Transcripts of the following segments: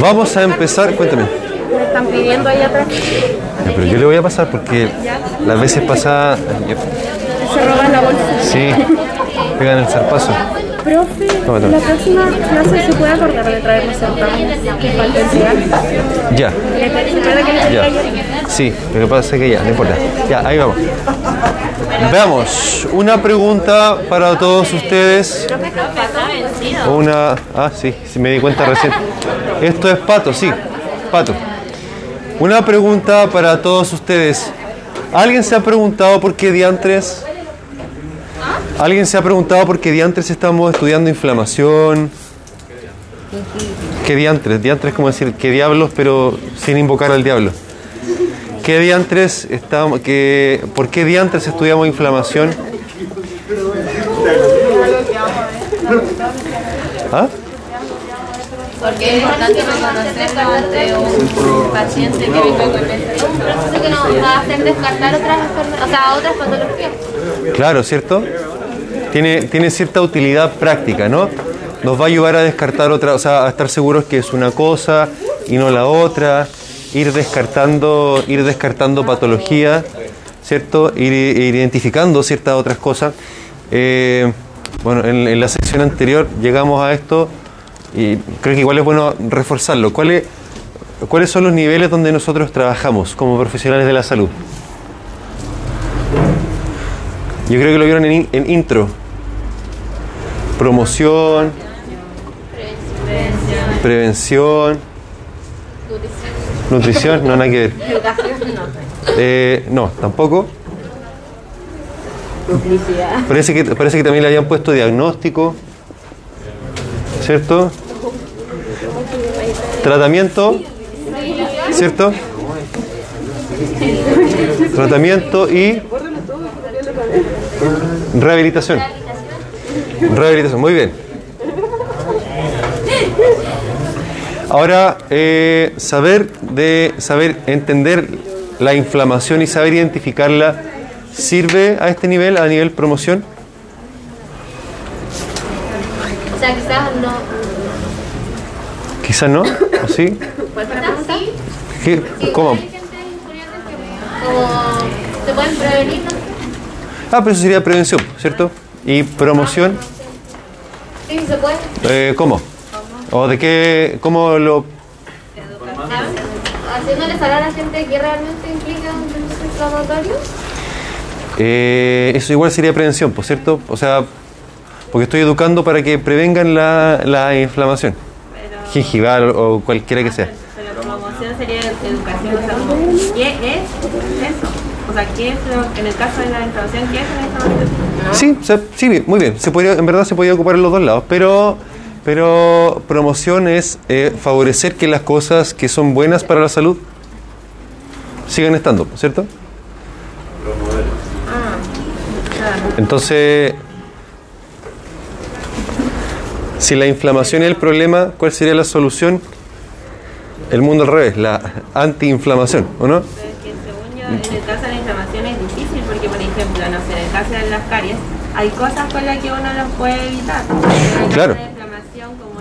Vamos a empezar, cuéntame. Me están pidiendo ahí atrás. Ya, pero yo le voy a pasar porque las veces pasadas. Se roban la bolsa. sí, pegan el zarpazo. Profe, Tómate. la próxima clase se puede acordar de traernos el que falta entregar. Ya, ¿Se acuerda que le pedí ya. Sí, lo que pasa es que ya, no importa. Ya, ahí vamos. Veamos, una pregunta para todos ustedes. Una. Ah, sí, me di cuenta recién. Esto es pato, sí, pato. Una pregunta para todos ustedes. ¿Alguien se ha preguntado por qué diantres? ¿Alguien se ha preguntado por qué diantres estamos estudiando inflamación? ¿Qué diantres? Diantres es como decir, ¿qué diablos? Pero sin invocar al diablo. ¿Qué diantres estamos, que, ¿Por qué diantres estudiamos inflamación? ¿Ah? Porque es importante reconocerlo ante un paciente que vive con proceso que nos va a hacer descartar otras enfermedades, o sea, otras patologías. Claro, ¿cierto? Tiene, tiene cierta utilidad práctica, ¿no? Nos va a ayudar a descartar otra, o sea, a estar seguros que es una cosa y no la otra, ir descartando, ir descartando patología, ¿cierto? Ir, ir identificando ciertas otras cosas. Eh, bueno, en, en la sección anterior llegamos a esto y creo que igual es bueno reforzarlo. ¿Cuáles, ¿Cuáles son los niveles donde nosotros trabajamos como profesionales de la salud? Yo creo que lo vieron en, in- en intro. Promoción, prevención, nutrición, no nada que ver. Eh, no, tampoco. Parece que, parece que también le habían puesto diagnóstico, ¿cierto? Tratamiento, ¿cierto? Tratamiento y rehabilitación. Rehabilitación, muy bien. Ahora, eh, saber de saber entender la inflamación y saber identificarla sirve a este nivel, a nivel promoción. O sea, quizás no. Quizás no, ¿o sí? ¿Cuál fue la pregunta? ¿Qué- ¿Cómo? Como se pueden prevenir. Ah, pero eso sería prevención, ¿cierto? Y promoción, Sí, sí se puede. eh, ¿cómo? ¿O de qué? ¿Cómo lo Haciéndole saber a la gente que realmente implica un inflamatorio. Eh, eso igual sería prevención, ¿por cierto? O sea, porque estoy educando para que prevengan la, la inflamación, gingival o cualquiera que sea. Pero promoción sería educación, o sea, como, ¿qué es eso? O sea, ¿qué es lo, en el caso de la inflamación, qué es la inflamación? Sí, se- sí, bien, muy bien. Se podría, en verdad se podía ocupar en los dos lados, pero, pero promoción es eh, favorecer que las cosas que son buenas para la salud sigan estando, ¿cierto? Entonces, si la inflamación es el problema, ¿cuál sería la solución? El mundo al revés, la antiinflamación, ¿o no? En el caso de la inflamación es difícil porque, por ejemplo, no sé, en el caso de las caries, hay cosas con las que uno las puede evitar. Claro. caso de inflamación, como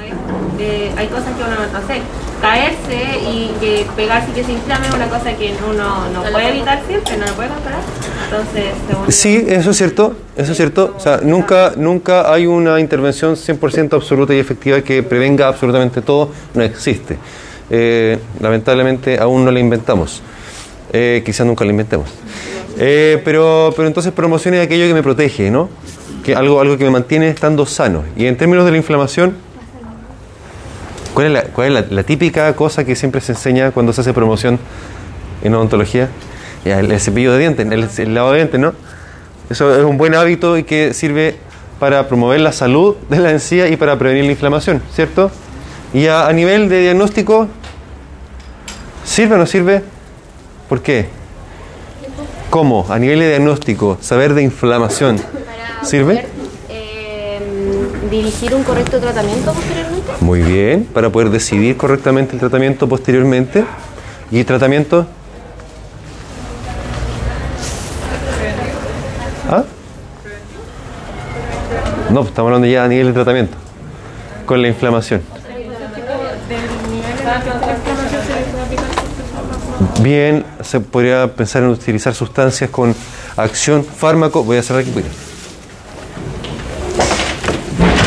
eh, hay cosas que uno, no sé, caerse y que pegarse y que se inflame es una cosa que uno no puede evitar siempre, no lo puede controlar. Entonces, según Sí, eso es cierto, eso es cierto. O sea, nunca, nunca hay una intervención 100% absoluta y efectiva que prevenga absolutamente todo, no existe. Eh, lamentablemente aún no la inventamos. Eh, quizás nunca la inventemos. Eh, pero, pero entonces promoción es aquello que me protege, ¿no? Que algo, algo que me mantiene estando sano. Y en términos de la inflamación, ¿cuál es, la, cuál es la, la típica cosa que siempre se enseña cuando se hace promoción en odontología? Ya, el, el cepillo de dientes, el, el lavado de dientes, ¿no? Eso es un buen hábito y que sirve para promover la salud de la encía y para prevenir la inflamación, ¿cierto? Y a, a nivel de diagnóstico, ¿sirve o no sirve? ¿Por qué? ¿Cómo? A nivel de diagnóstico, saber de inflamación, ¿sirve? Dirigir un correcto tratamiento posteriormente. Muy bien, para poder decidir correctamente el tratamiento posteriormente. ¿Y tratamiento? ¿Ah? No, estamos hablando ya a nivel de tratamiento, con la inflamación. Bien, se podría pensar en utilizar sustancias con acción fármaco. Voy a cerrar aquí. mira.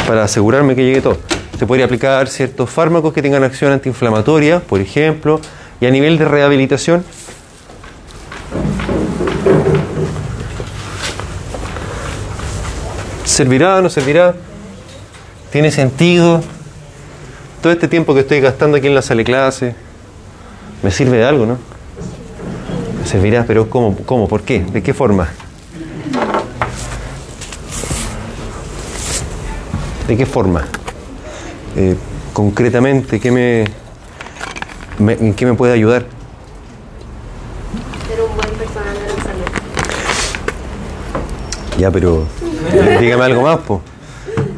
Para asegurarme que llegue todo. Se podría aplicar ciertos fármacos que tengan acción antiinflamatoria, por ejemplo, y a nivel de rehabilitación. ¿Servirá no servirá? ¿Tiene sentido? Todo este tiempo que estoy gastando aquí en la sala de clase, ¿me sirve de algo, no? Servirá, pero ¿cómo? ¿Cómo? ¿Por qué? ¿De qué forma? ¿De qué forma? Eh, concretamente, ¿qué me, me- ¿en qué me puede ayudar? Ser un buen personal de la salud. Ya, pero dígame algo más, po.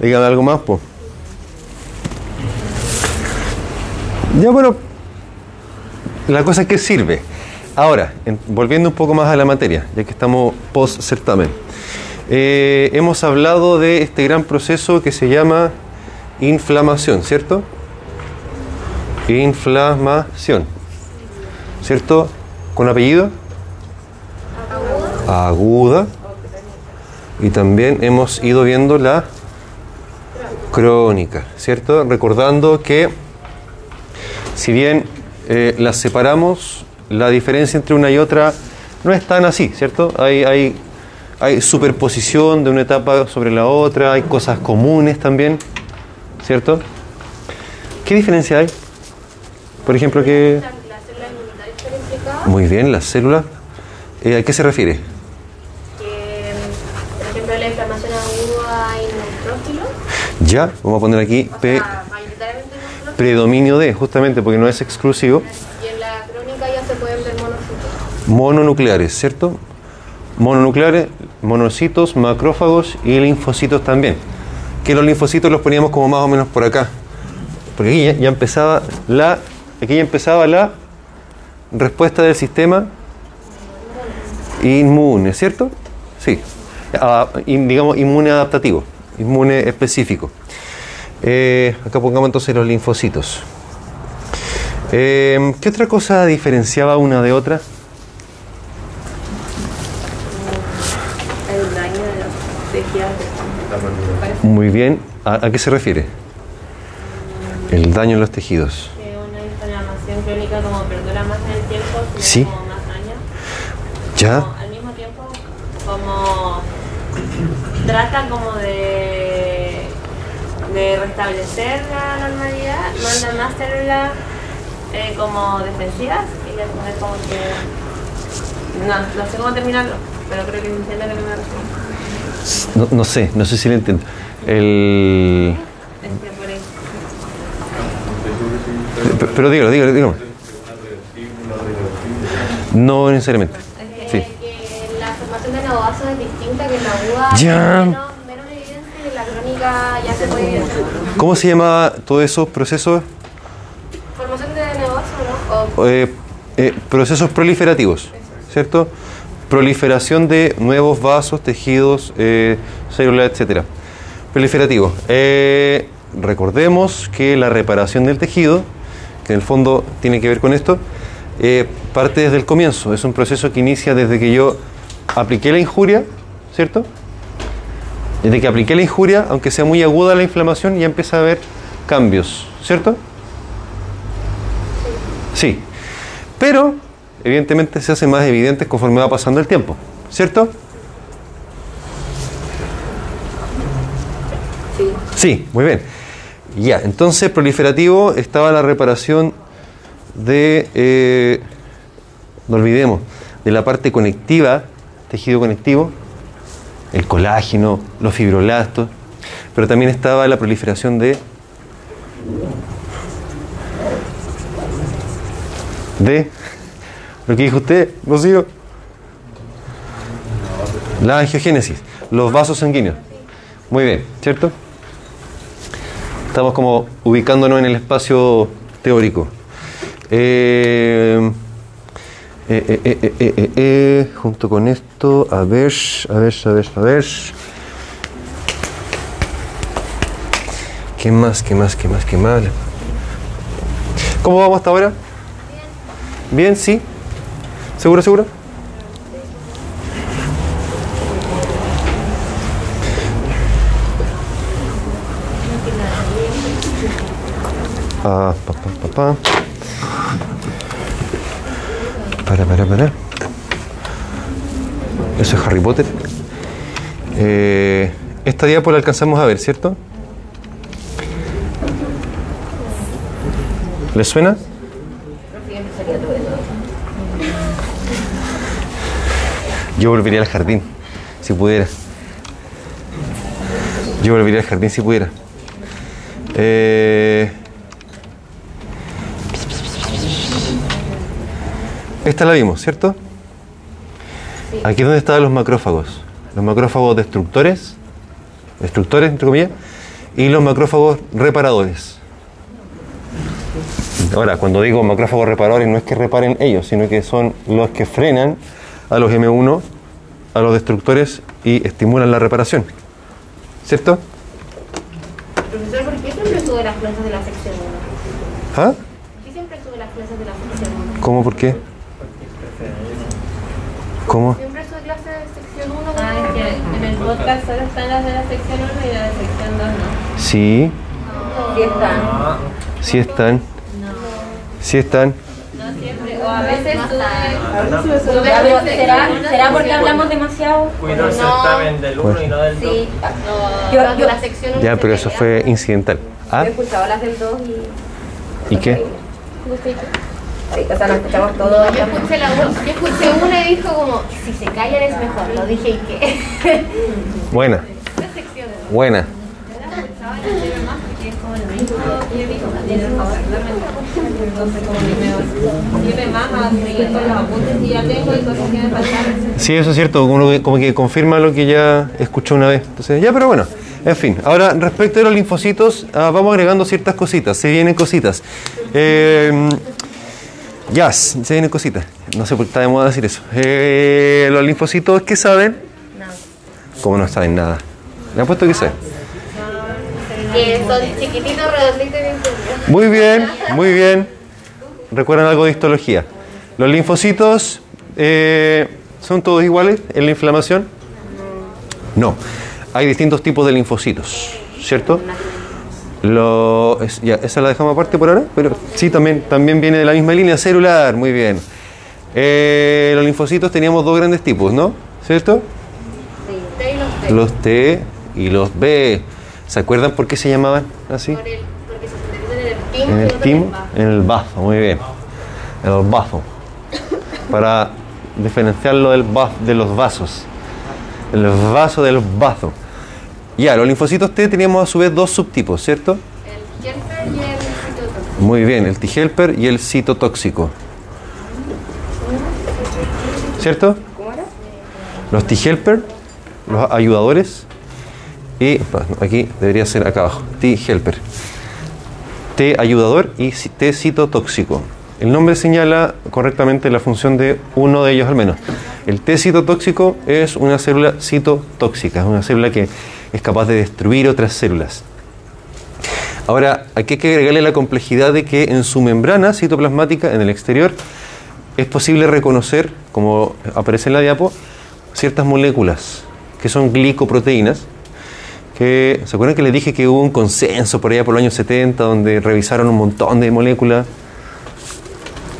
Dígame algo más, po. Ya, bueno, la cosa es que sirve. Ahora, en- volviendo un poco más a la materia, ya que estamos post certamen, eh, hemos hablado de este gran proceso que se llama inflamación, ¿cierto? Inflamación, ¿cierto? ¿Con apellido? Aguda. Y también hemos ido viendo la crónica, ¿cierto? Recordando que si bien eh, las separamos, la diferencia entre una y otra no es tan así, ¿cierto? Hay, hay, hay superposición de una etapa sobre la otra, hay cosas comunes también, ¿cierto? ¿Qué diferencia hay? Por ejemplo, que... Muy bien, las células. eh, ¿A qué se refiere? que, por ejemplo, la inflamación aguda Ya, vamos a poner aquí o P, sea, predominio de, justamente porque no es exclusivo. y en la crónica ya se pueden ver monocitos. mononucleares, ¿cierto? Mononucleares, monocitos, macrófagos y linfocitos también. Que los linfocitos los poníamos como más o menos por acá. Porque aquí ya, empezaba la aquí ya empezaba la respuesta del sistema inmune, ¿cierto? Sí. Ah, digamos inmune adaptativo, inmune específico. Eh, acá pongamos entonces los linfocitos. Eh, ¿Qué otra cosa diferenciaba una de otra? Muy bien. ¿A, a qué se refiere? El daño en los tejidos. Que una inflamación crónica como perdura más en el tiempo, Sí. como más años. ¿Ya? Como al mismo tiempo, como trata como de, de restablecer la normalidad, manda más células eh, como defensivas y después como que... No, no sé cómo terminarlo, pero creo que entiende a lo que me refiero. No, no sé, no sé si lo entiendo. El... Pero, dígalo, dígalo, dígalo. No necesariamente. Sí. La la Ya. se puede. ¿Cómo se llama todos esos procesos? Formación de neobasos, ¿no? Eh, procesos proliferativos, ¿cierto? Proliferación de nuevos vasos, tejidos, eh, células, etcétera. Proliferativo. Eh, recordemos que la reparación del tejido, que en el fondo tiene que ver con esto, eh, parte desde el comienzo. Es un proceso que inicia desde que yo apliqué la injuria, ¿cierto? Desde que apliqué la injuria, aunque sea muy aguda la inflamación, ya empieza a haber cambios, ¿cierto? Sí. Pero, evidentemente, se hace más evidente conforme va pasando el tiempo, ¿cierto? Sí. Muy bien. Ya, entonces proliferativo estaba la reparación de, eh, no olvidemos, de la parte conectiva, tejido conectivo, el colágeno, los fibroblastos, pero también estaba la proliferación de de lo que dijo usted, Rocío, la angiogénesis, los vasos sanguíneos. Muy bien, ¿cierto? Estamos como ubicándonos en el espacio teórico. Eh, eh, eh, junto con esto, a ver, a ver, a ver, a ver. ¿Qué más, qué más, qué más, qué más? ¿Cómo vamos hasta ahora? Bien, sí. ¿Seguro, seguro? Ah, pa, pa, pa, pa. Para, para, para. Eso es Harry Potter. Eh, esta diapo la alcanzamos a ver, ¿cierto? ¿Les suena? Yo volvería al jardín, si pudiera. Yo volvería al jardín si pudiera. Eh, esta la vimos, ¿cierto? Aquí es donde estaban los macrófagos. Los macrófagos destructores, destructores entre comillas, y los macrófagos reparadores. Ahora, cuando digo macrófagos reparadores, no es que reparen ellos, sino que son los que frenan a los M1, a los destructores y estimulan la reparación. ¿Cierto? Profesor, ¿por qué siempre sube las clases de la sección 1? ¿Ah? ¿Por qué siempre sube las clases de la sección 1? ¿Cómo? ¿Por qué? ¿Cómo? Siempre sube clases de sección 1. Ah, es que en el podcast solo están las de la sección 1 y la de sección 2 no. Sí, Sí están. sí están. Sí están. No siempre, o a veces sube. Sube a veces ¿Será, ¿será porque hablamos demasiado? Cuido el certamen del 1 y no del 2. Sí. No, Yo- las yo- la sección 1 Ya, pero eso fue incidental. ¿Ah? Yo he escuchado las del 2 y... ¿Y qué? O sea, nos escuchamos No, todos. yo escuché la una, yo escuché una y dijo como, si se callan es mejor, lo dije y qué. Buena. Buena. Como. Sí, eso es cierto, uno que- como que confirma lo que ya escuchó una vez. Entonces, ya, pero bueno, en fin. Ahora, respecto de los linfocitos, ah, vamos agregando ciertas cositas, se vienen cositas. Eh, ya, se vienen cositas. No sé por qué está de moda decir eso. Eh, los linfocitos, ¿qué saben? Nada. ¿Cómo no saben nada? Le han puesto que saben. Que son chiquititos, redonditos y. Muy bien, muy bien. ¿Recuerdan algo de histología? Los linfocitos eh, son todos iguales en la inflamación. No, hay distintos tipos de linfocitos, ¿cierto? Lo, es- ya, esa la dejamos aparte por ahora, pero sí, también, también viene de la misma línea celular, muy bien. Eh, los linfocitos teníamos dos grandes tipos, ¿no? ¿Cierto? T y los T. Los T y los B. ¿Se acuerdan por qué se llamaban así? Por el- porque se sintetizan en el timo En el timo, en el bazo, muy bien. En el bazo. Para diferenciarlo del de los vasos. El vaso del bazo. Ya, los linfocitos T teníamos a su vez dos subtipos, ¿cierto? El Helper y el citotóxico. Muy bien, el T-helper y el citotóxico. ¿Cierto? Los T-helper, los ayudadores, y aquí debería ser acá abajo, T-helper. T ayudador y T citotóxico. El nombre señala correctamente la función de uno de ellos al menos. El T citotóxico es una célula citotóxica, es una célula que es capaz de destruir otras células. Ahora, aquí hay que agregarle la complejidad de que en su membrana citoplasmática, en el exterior, es posible reconocer, como aparece en la diapo, ciertas moléculas que son glicoproteínas. Que, ¿Se acuerdan que les dije que hubo un consenso por allá por los años 70 donde revisaron un montón de moléculas?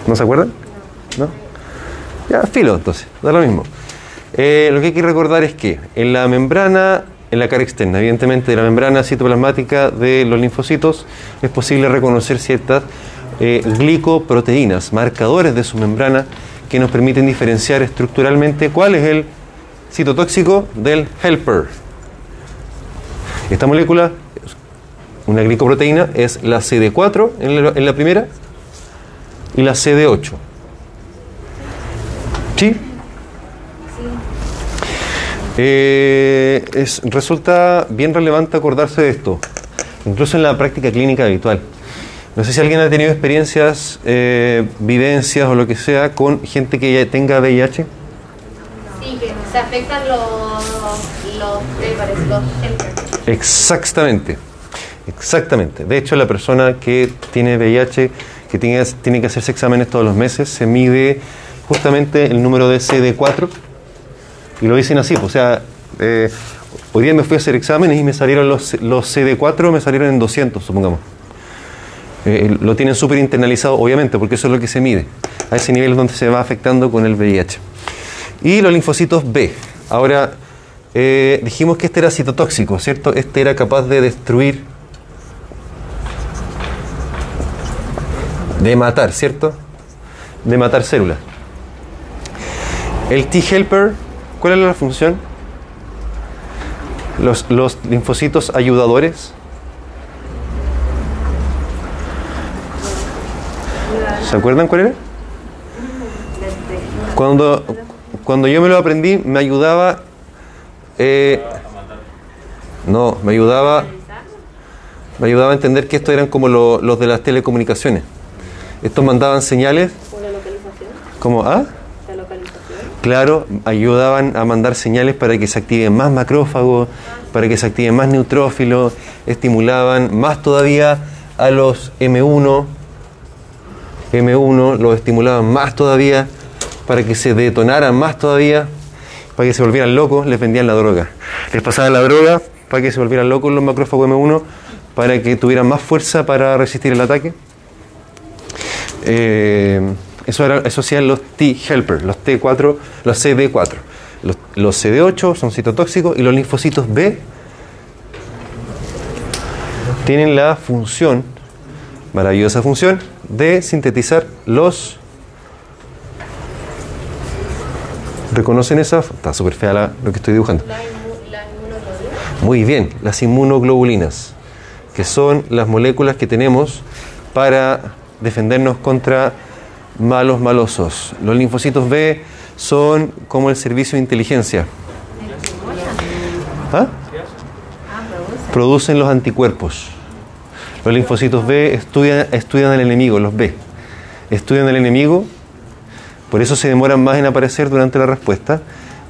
¿No se acuerdan? ¿No? Ya, filo, entonces, da lo mismo. Eh, lo que hay que recordar es que en la membrana, en la cara externa, evidentemente de la membrana citoplasmática de los linfocitos, es posible reconocer ciertas eh, glicoproteínas, marcadores de su membrana, que nos permiten diferenciar estructuralmente cuál es el citotóxico del helper. Esta molécula, una glicoproteína, es la CD4 en la, en la primera y la CD8. ¿Sí? Eh, es, resulta bien relevante acordarse de esto, incluso en la práctica clínica habitual. No sé si alguien ha tenido experiencias, eh, vivencias o lo que sea con gente que ya tenga VIH. Sí, que se afectan los, los, los Helper. Exactamente, exactamente. De hecho, la persona que tiene VIH, que tiene, tiene que hacerse exámenes todos los meses, se mide justamente el número de CD4 y lo dicen así, pues, o sea, eh, hoy día me fui a hacer exámenes y me salieron los, los CD4, me salieron en 200, supongamos. Eh, lo tienen súper internalizado, obviamente, porque eso es lo que se mide. A ese nivel es donde se va afectando con el VIH. Y los linfocitos B. Ahora, eh, dijimos que este era citotóxico, ¿cierto? Este era capaz de destruir, de matar, ¿cierto? De matar células. El T-helper, ¿cuál es la función? Los, los linfocitos ayudadores. ¿Se acuerdan cuál era? Cuando, cuando yo me lo aprendí, me ayudaba. eh, no, me ayudaba. Me ayudaba a entender que estos eran como lo- los de las telecomunicaciones. Estos mandaban señales. Como, ¿ah? Claro, ayudaban a mandar señales para que se activen más macrófagos, para que se activen más neutrófilos, estimulaban más todavía a los M1, M1 los estimulaban más todavía para que se detonaran más todavía, para que se volvieran locos, les vendían la droga. Les pasaban la droga para que se volvieran locos los macrófagos M1, para que tuvieran más fuerza para resistir el ataque. Eh, eso, era, eso hacían los T-helper, los T4, los CD4. Los, los CD8 son citotóxicos y los linfocitos B tienen la función, maravillosa función, de sintetizar los... ¿Reconocen esa? Está súper fea la- lo que estoy dibujando. Muy bien, las inmunoglobulinas, que son las moléculas que tenemos para defendernos contra malos malosos. Los linfocitos B son como el servicio de inteligencia. ¿Ah? Producen los anticuerpos. Los linfocitos B estudian, estudian al enemigo, los B. Estudian al enemigo, por eso se demoran más en aparecer durante la respuesta,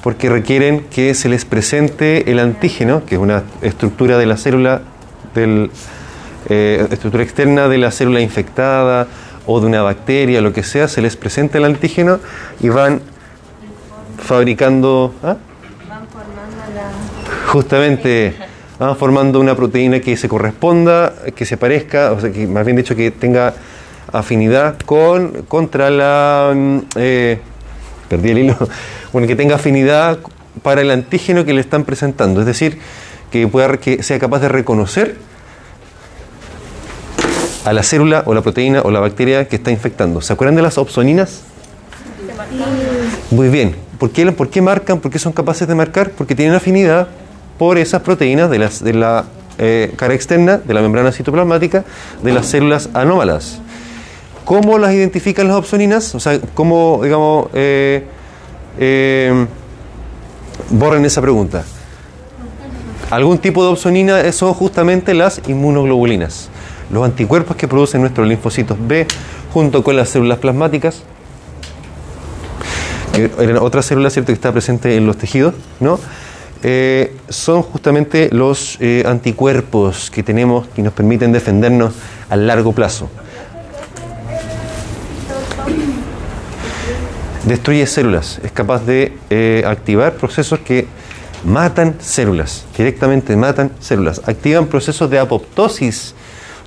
porque requieren que se les presente el antígeno, que es una estructura de la célula, del, eh, estructura externa de la célula infectada o de una bacteria, lo que sea, se les presenta el antígeno y van fabricando... ¿ah? Justamente van formando una proteína que se corresponda, que se parezca, o sea, que más bien dicho que tenga afinidad con contra la mm, eh, perdí el hilo, bueno, que tenga afinidad para el antígeno que le están presentando, es decir, que pueda que sea capaz de reconocer a la célula o la proteína o la bacteria que está infectando. ¿Se acuerdan de las opsoninas? Muy bien. ¿Por qué, por qué marcan? ¿Por qué son capaces de marcar? Porque tienen afinidad por esas proteínas de, las, de la eh, cara externa, de la membrana citoplasmática, de las células anómalas. ¿Cómo las identifican las opsoninas? O sea, ¿cómo, digamos, eh, eh, borren esa pregunta? Algún tipo de opsonina son justamente las inmunoglobulinas, los anticuerpos que producen nuestros linfocitos B junto con las células plasmáticas, que eran otra célula ¿cierto? que está presente en los tejidos, ¿no? Eh, son justamente los eh, anticuerpos que tenemos que nos permiten defendernos a largo plazo. Destruye células, es capaz de eh, activar procesos que matan células, directamente matan células, activan procesos de apoptosis.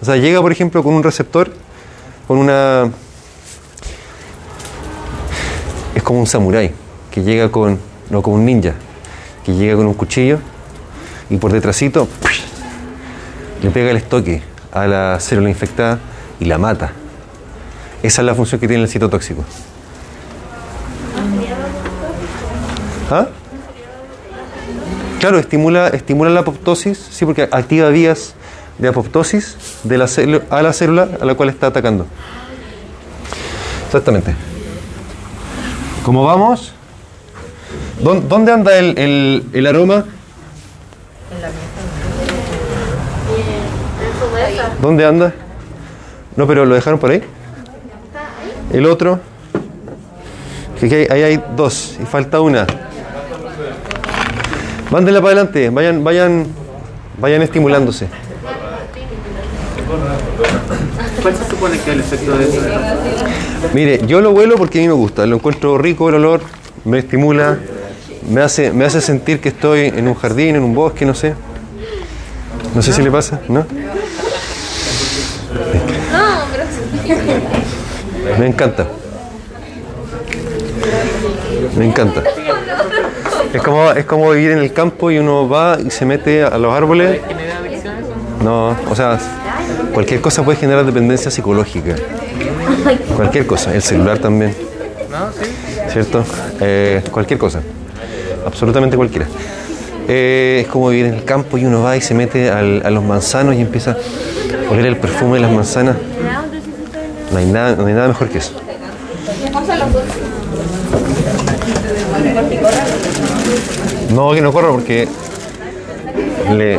O sea, llega por ejemplo con un receptor, con una... Es como un samurái, que llega con, no como un ninja, que llega con un cuchillo y por detrásito le pega el estoque a la célula infectada y la mata. Esa es la función que tiene el citotóxico. ¿Ah? Claro, estimula, estimula la apoptosis, sí, porque activa vías de apoptosis de la a la célula a la cual está atacando. Exactamente. ¿Cómo vamos? ¿Dó- ¿Dónde anda el, el- el aroma? ¿Dónde anda? No, pero lo dejaron por ahí. El otro. Ahí hay dos y falta una. Mándenla para adelante, vayan, vayan, vayan estimulándose. ¿Cuál se supone que es el efecto de eso? Mire, yo lo huelo porque a mí me gusta, lo encuentro rico el olor, me estimula, me hace, me hace sentir que estoy en un jardín, en un bosque, no sé. No sé si le pasa, ¿no? Me encanta. Me encanta. Es como, es como vivir en el campo y uno va y se mete a los árboles. No, o sea, cualquier cosa puede generar dependencia psicológica. Cualquier cosa, el celular también. ¿Cierto? Eh, cualquier cosa. Absolutamente cualquiera. Eh, es como vivir en el campo y uno va y se mete a los manzanos y empieza a oler el perfume de las manzanas. No hay nada, no nada mejor que eso. No, que no corra porque le...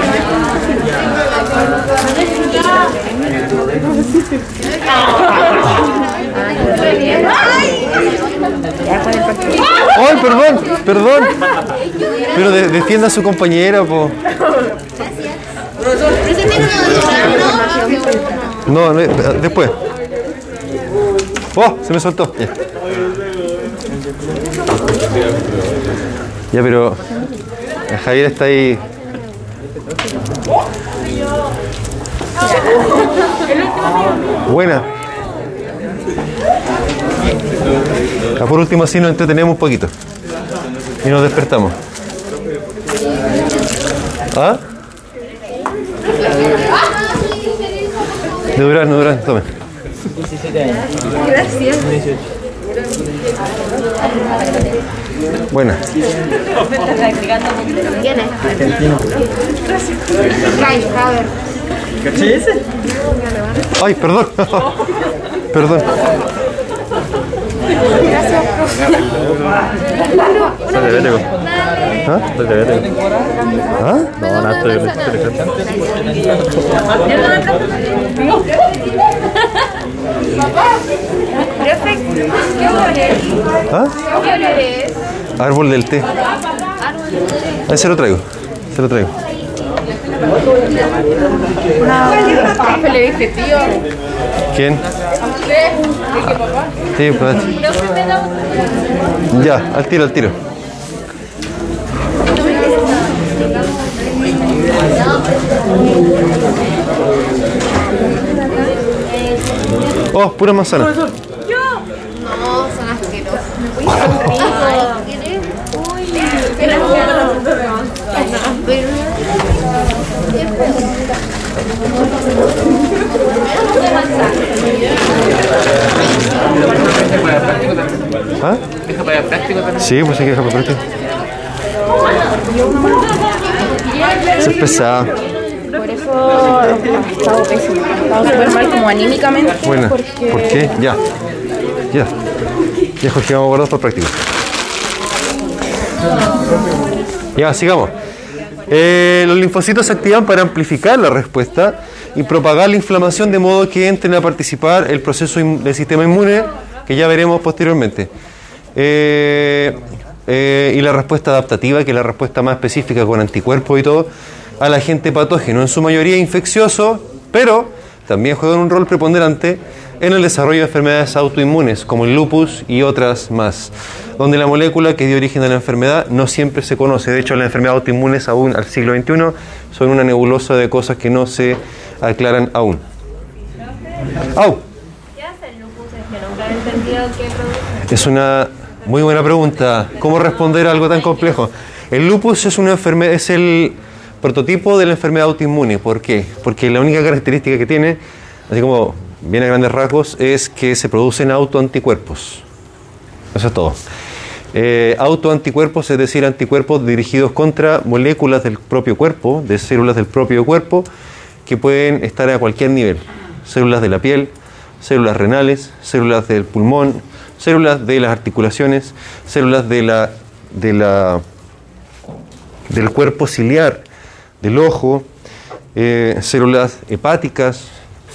Ay, perdón, perdón. Pero de- defienda a su compañera, po. No, no, después. Oh, se me soltó. Ya. Ya, pero eh, Javier está ahí. Buena. Ah, por último, así nos entretenemos un poquito. Y nos despertamos. ¿Ah? De Durán, de Durán, tome. 17 años. Buena. ¿Quién es? Ay, a ver. ¿Caché ese? Ay, perdón. perdón. Dale, dale, go. ¿Ah? ¿Ah? No, no, estoy, estoy Profe, ¿qué olor es? ¿Ah? ¿Qué olor es? Árbol del té. Ahí se lo traigo. Se lo traigo. Profe, le dije, tío. ¿Quién? Sí, pues. Ya, al tiro, al tiro. Oh, pura manzana. No, son asquerosos. Ay, ¿quieres? Uy, ¿Ah? Deja para práctico también. Sí, pues hay que dejar para práctica. Eso es pesado. Por eso ha estado pésimo. Ha estado súper mal como anímicamente. Buena. Porque ¿Por qué? Ya. Ya. Ya, Jorge, vamos a guardar para práctica. Ya, sigamos. Eh, los linfocitos se activan para amplificar la respuesta y propagar la inflamación de modo que entren a participar el proceso del sistema inmune que ya veremos posteriormente. Eh, eh, y la respuesta adaptativa, que es la respuesta más específica con anticuerpos y todo, al agente patógeno, en su mayoría infeccioso, pero también juegan un rol preponderante en el desarrollo de enfermedades autoinmunes, como el lupus y otras más, donde la molécula que dio origen a la enfermedad no siempre se conoce. De hecho, las enfermedades autoinmunes aún al siglo XXI son una nebulosa de cosas que no se aclaran aún. ¡Au! ¿Qué hace el lupus? Es que nunca he entendido qué produce. Es una muy buena pregunta. ¿Cómo responder a algo tan complejo? El lupus es una enfermedad, es el prototipo de la enfermedad autoinmune. ¿Por qué? Porque la única característica que tiene, así como bien a grandes rasgos, es que se producen autoanticuerpos. Eso es todo. Eh, autoanticuerpos, es decir, anticuerpos dirigidos contra moléculas del propio cuerpo, de células del propio cuerpo, que pueden estar a cualquier nivel. Células de la piel, células renales, células del pulmón, células de las articulaciones, células de la, de la, del cuerpo ciliar, del ojo, eh, células hepáticas,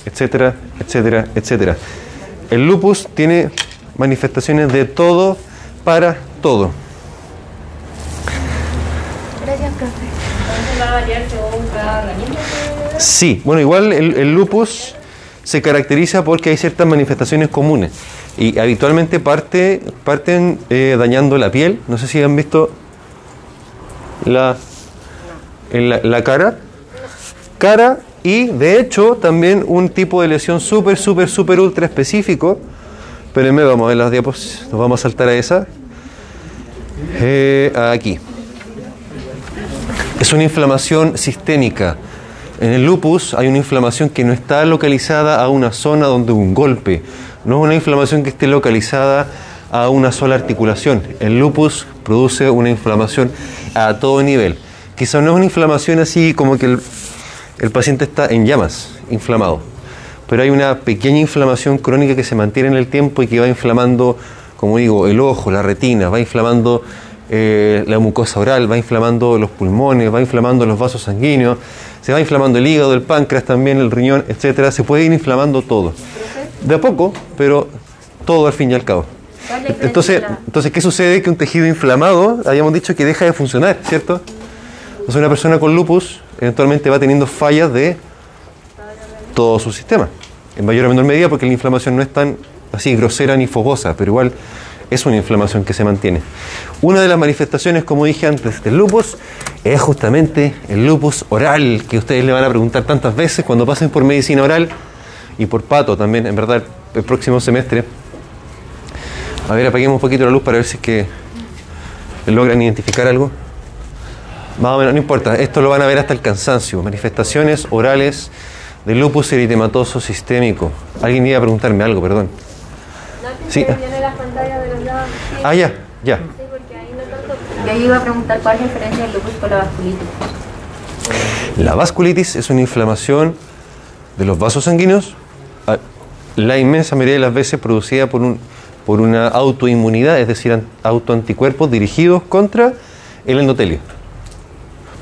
etcétera, etcétera, etcétera. El lupus tiene manifestaciones de todo para todo. Gracias, profe. Entonces va a variar según cada organismo. Sí, bueno, igual el, el lupus se caracteriza porque hay ciertas manifestaciones comunes y habitualmente parte, parten eh, dañando la piel. No sé si han visto la, la, cara. Cara y de hecho también un tipo de lesión súper, súper, súper ultra específico. Espérenme, vamos a ver las diapositivas, nos vamos a saltar a esa. Eh, aquí. Es una inflamación sistémica. En el lupus hay una inflamación que no está localizada a una zona donde hubo un golpe. No es una inflamación que esté localizada a una sola articulación. El lupus produce una inflamación a todo nivel. Quizá no es una inflamación así como que el, el paciente está en llamas, inflamado. Pero hay una pequeña inflamación crónica que se mantiene en el tiempo y que va inflamando, como digo, el ojo, la retina, va inflamando eh, la mucosa oral, va inflamando los pulmones, va inflamando los vasos sanguíneos, se va inflamando el hígado, el páncreas también, el riñón, etcétera. Se puede ir inflamando todo. De a poco, pero todo al fin y al cabo. ¿Cuál es la diferencia Entonces, entonces, ¿qué sucede? Que un tejido inflamado, habíamos dicho que deja de funcionar, ¿cierto? Entonces, una persona con lupus eventualmente va teniendo fallas de todo su sistema, en mayor o menor medida porque la inflamación no es tan así grosera ni fogosa, pero igual es una inflamación que se mantiene. Una de las manifestaciones, como dije antes, del lupus es justamente el lupus oral, que ustedes le van a preguntar tantas veces cuando pasen por medicina oral y por pato también, en verdad, el próximo semestre. A ver, apaguemos un poquito la luz para ver si es que logran identificar algo. Más o menos, no importa, esto lo van a ver hasta el cansancio. Manifestaciones orales de lupus eritematoso sistémico. Alguien iba a preguntarme algo, perdón. No Sí. te viene las pantallas de los lados. Sí, Ah, ya, ya. sí, porque ahí no tanto. Yo iba a preguntar cuál es la diferencia del lupus con la vasculitis. La vasculitis es una inflamación de los vasos sanguíneos, la inmensa mayoría de las veces producida por, un, por una autoinmunidad, es decir, an- autoanticuerpos dirigidos contra el endotelio,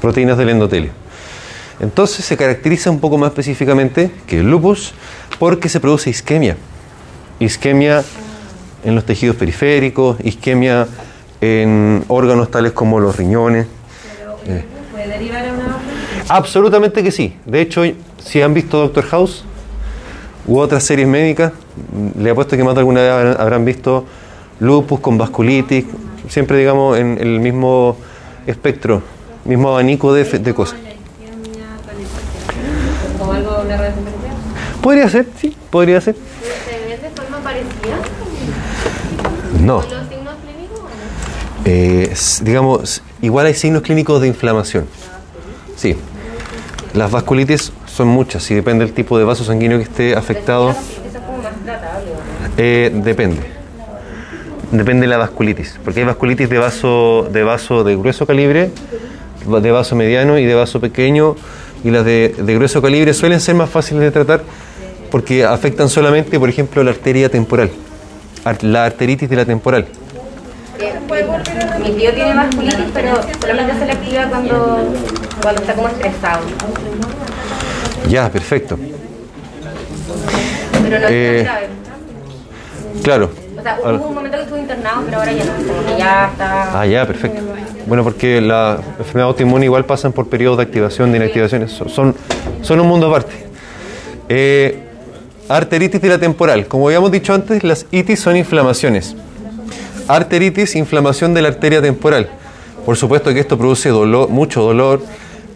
proteínas del endotelio. Entonces se caracteriza un poco más específicamente que el lupus porque se produce isquemia. Isquemia en los tejidos periféricos, isquemia en órganos tales como los riñones. Eh, ¿Puede derivar a una? Absolutamente que sí. De hecho, si han visto Doctor House u otras series médicas, le apuesto que más de alguna vez habrán- visto lupus con vasculitis, siempre digamos en el mismo espectro, mismo abanico de, de cosas. Podría ser, sí, podría ser. ¿Se ven de forma parecida No. los signos clínicos? o no? Eh, digamos, igual hay signos clínicos de inflamación. Sí. Las vasculitis son muchas y depende del tipo de vaso sanguíneo que esté afectado. Eh, depende. Depende de la vasculitis. Porque hay vasculitis de vaso, de vaso de grueso calibre, de vaso mediano y de vaso pequeño. Y las de, de grueso calibre suelen ser más fáciles de tratar porque afectan solamente, por ejemplo, la arteria temporal. La arteritis de la temporal. Mi tío tiene vasculitis, pero solamente se le activa cuando, cuando está como estresado. Ya, perfecto. Pero no Eh, es tan grave. Claro. O sea, Ahora- hubo un momento que estuvo internado, pero ahora ya no. Ya está. Ah, ya, perfecto. Bueno, porque la enfermedad autoinmune igual pasan por periodos de activación, de inactivación. Son, son, son un mundo aparte. Eh, arteritis de la temporal. Como habíamos dicho antes, las itis son inflamaciones. Arteritis, inflamación de la arteria temporal. Por supuesto que esto produce dolor, mucho dolor.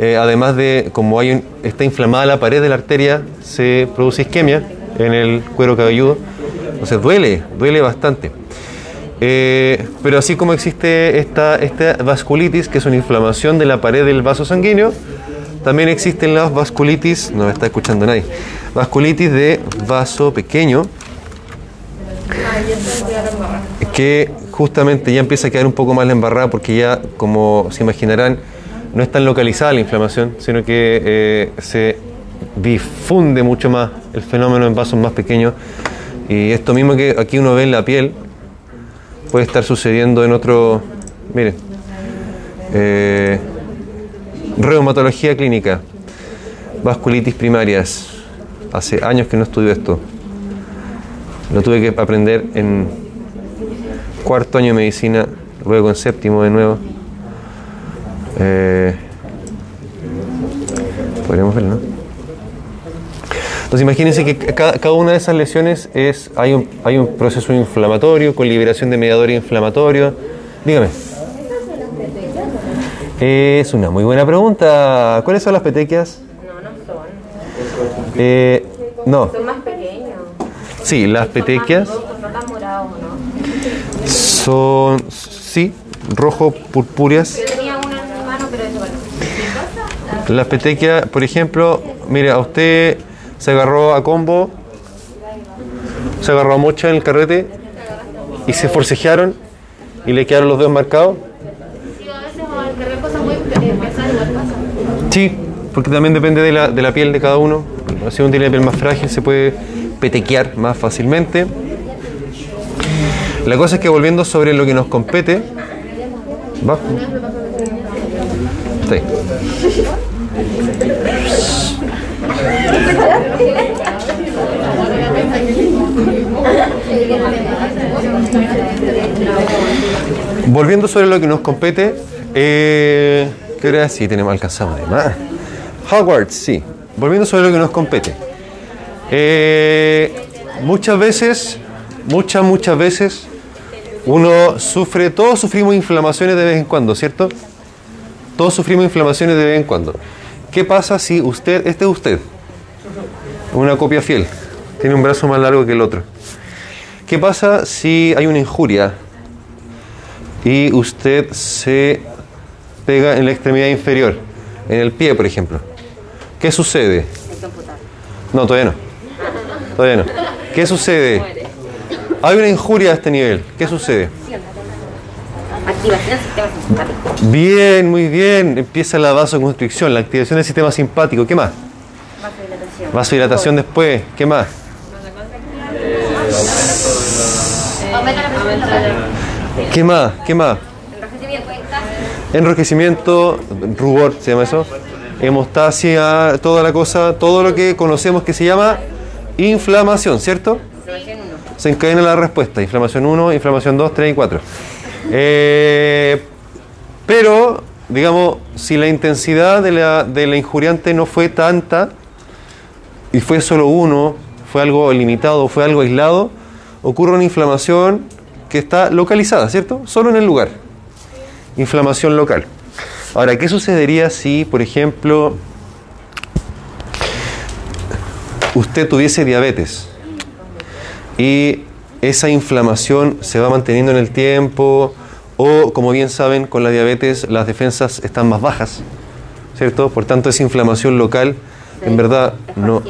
eh, además de, como hay un- está inflamada la pared de la arteria, se produce isquemia en el cuero cabelludo. Entonces duele, duele bastante. Eh, pero así como existe esta, esta vasculitis, que es una inflamación de la pared del vaso sanguíneo, también existen las vasculitis, no me está escuchando nadie, vasculitis de vaso pequeño, que justamente ya empieza a quedar un poco más la embarrada porque ya, como se imaginarán, no es tan localizada la inflamación, sino que eh, se difunde mucho más el fenómeno en vasos más pequeños. Y esto mismo que aquí uno ve en la piel puede estar sucediendo en otro. Miren. eh, reumatología clínica, vasculitis primarias. Hace años que no estudio esto. Lo tuve que aprender en cuarto año de medicina, luego en séptimo de nuevo. Eh, podríamos verlo, ¿no? Entonces imagínense que cada, cada una de esas lesiones es hay un, hay un proceso inflamatorio con liberación de mediadores inflamatorios. Dígame. Es una muy buena pregunta. ¿Cuáles son las petequias? No, no son. Eh, no. Son más pequeños. Sí, las petequias Son tan morados, ¿no? son, sí, rojo purpúreas. Yo tenía una en mi mano, pero eso bueno. Las petequias, por ejemplo, mire, a usted se agarró a combo, se agarró a mocha en el carrete y se forcejearon y le quedaron los dedos marcados. Sí, a veces al cargar cosas muy eh, pesadas igual pasa. Sí, porque también depende de la, de la piel de cada uno. Si uno tiene la piel más frágil, se puede petequear más fácilmente. La cosa es que volviendo sobre lo que nos compete, va. Sí. Volviendo sobre lo que nos compete, eh, ¿qué hora es? Sí, tenemos alcanzamos además. Hogwarts, sí. Volviendo sobre lo que nos compete. Eh, muchas veces, muchas, muchas veces, uno sufre, todos sufrimos inflamaciones de vez en cuando, ¿cierto? Todos sufrimos inflamaciones de vez en cuando. ¿Qué pasa si usted, este es usted, una copia fiel, tiene un brazo más largo que el otro? ¿Qué pasa si hay una injuria y usted se pega en la extremidad inferior, en el pie, por ejemplo? ¿Qué sucede? No, todavía no. Todavía no. ¿Qué sucede? Hay una injuria a este nivel. ¿Qué sucede? Activación del sistema simpático. Bien, muy bien. Empieza la vasoconstricción, la activación del sistema simpático. ¿Qué más? Vasodilatación. Vasodilatación después. ¿Qué más? ¿Qué más? ¿Qué más? Enrojecimiento, rubor, se llama eso. Hemostasia, toda la cosa, todo lo que conocemos que se llama inflamación, ¿cierto? Inflamación 1. Se encadena la respuesta. Inflamación 1, inflamación 2, 3 y 4. Eh, pero, digamos, si la intensidad de la, de la injuriante no fue tanta y fue solo uno, fue algo limitado, fue algo aislado, ocurre una inflamación que está localizada, ¿cierto? Solo en el lugar. Inflamación local. Ahora, ¿qué sucedería si, por ejemplo, usted tuviese diabetes y esa inflamación se va manteniendo en el tiempo o, como bien saben, con la diabetes las defensas están más bajas, ¿cierto? Por tanto, esa inflamación local, en verdad, no,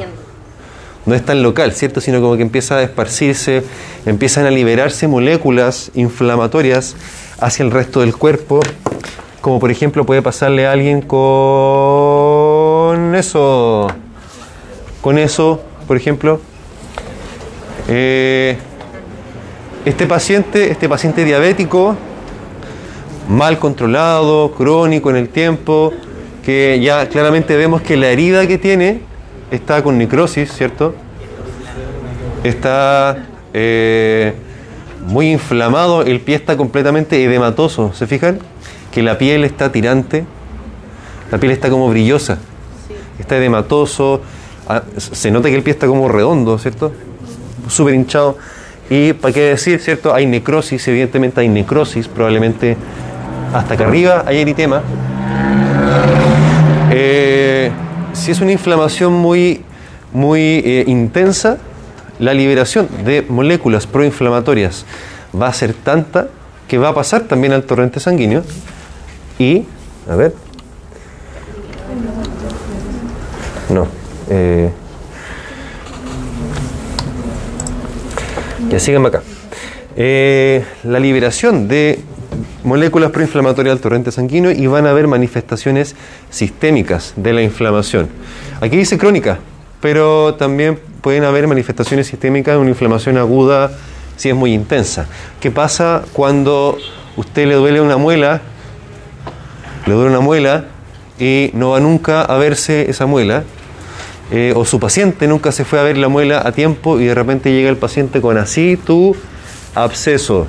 no es tan local, ¿cierto? Sino como que empieza a esparcirse, empiezan a liberarse moléculas inflamatorias hacia el resto del cuerpo, como por ejemplo puede pasarle a alguien con eso, con eso, por ejemplo. Eh, este paciente, este paciente diabético, mal controlado, crónico en el tiempo, que ya claramente vemos que la herida que tiene está con necrosis, ¿cierto? Está eh, muy inflamado, el pie está completamente edematoso, ¿se fijan? Que la piel está tirante, la piel está como brillosa, está edematoso, ah, se nota que el pie está como redondo, ¿cierto? Súper hinchado. Y para qué decir, ¿cierto? Hay necrosis, evidentemente hay necrosis, probablemente hasta acá arriba hay eritema. Eh, si es una inflamación muy, muy eh, intensa, la liberación de moléculas proinflamatorias va a ser tanta que va a pasar también al torrente sanguíneo y, a ver, no, eh, ya síganme acá. Eh, la liberación de moléculas proinflamatorias al torrente sanguíneo y van a haber manifestaciones sistémicas de la inflamación. Aquí dice crónica, pero también pueden haber manifestaciones sistémicas de una inflamación aguda si es muy intensa. ¿Qué pasa cuando usted le duele una muela? Le duele una muela y no va nunca a verse esa muela, eh, o su paciente nunca se fue a ver la muela a tiempo y de repente llega el paciente con así tu absceso.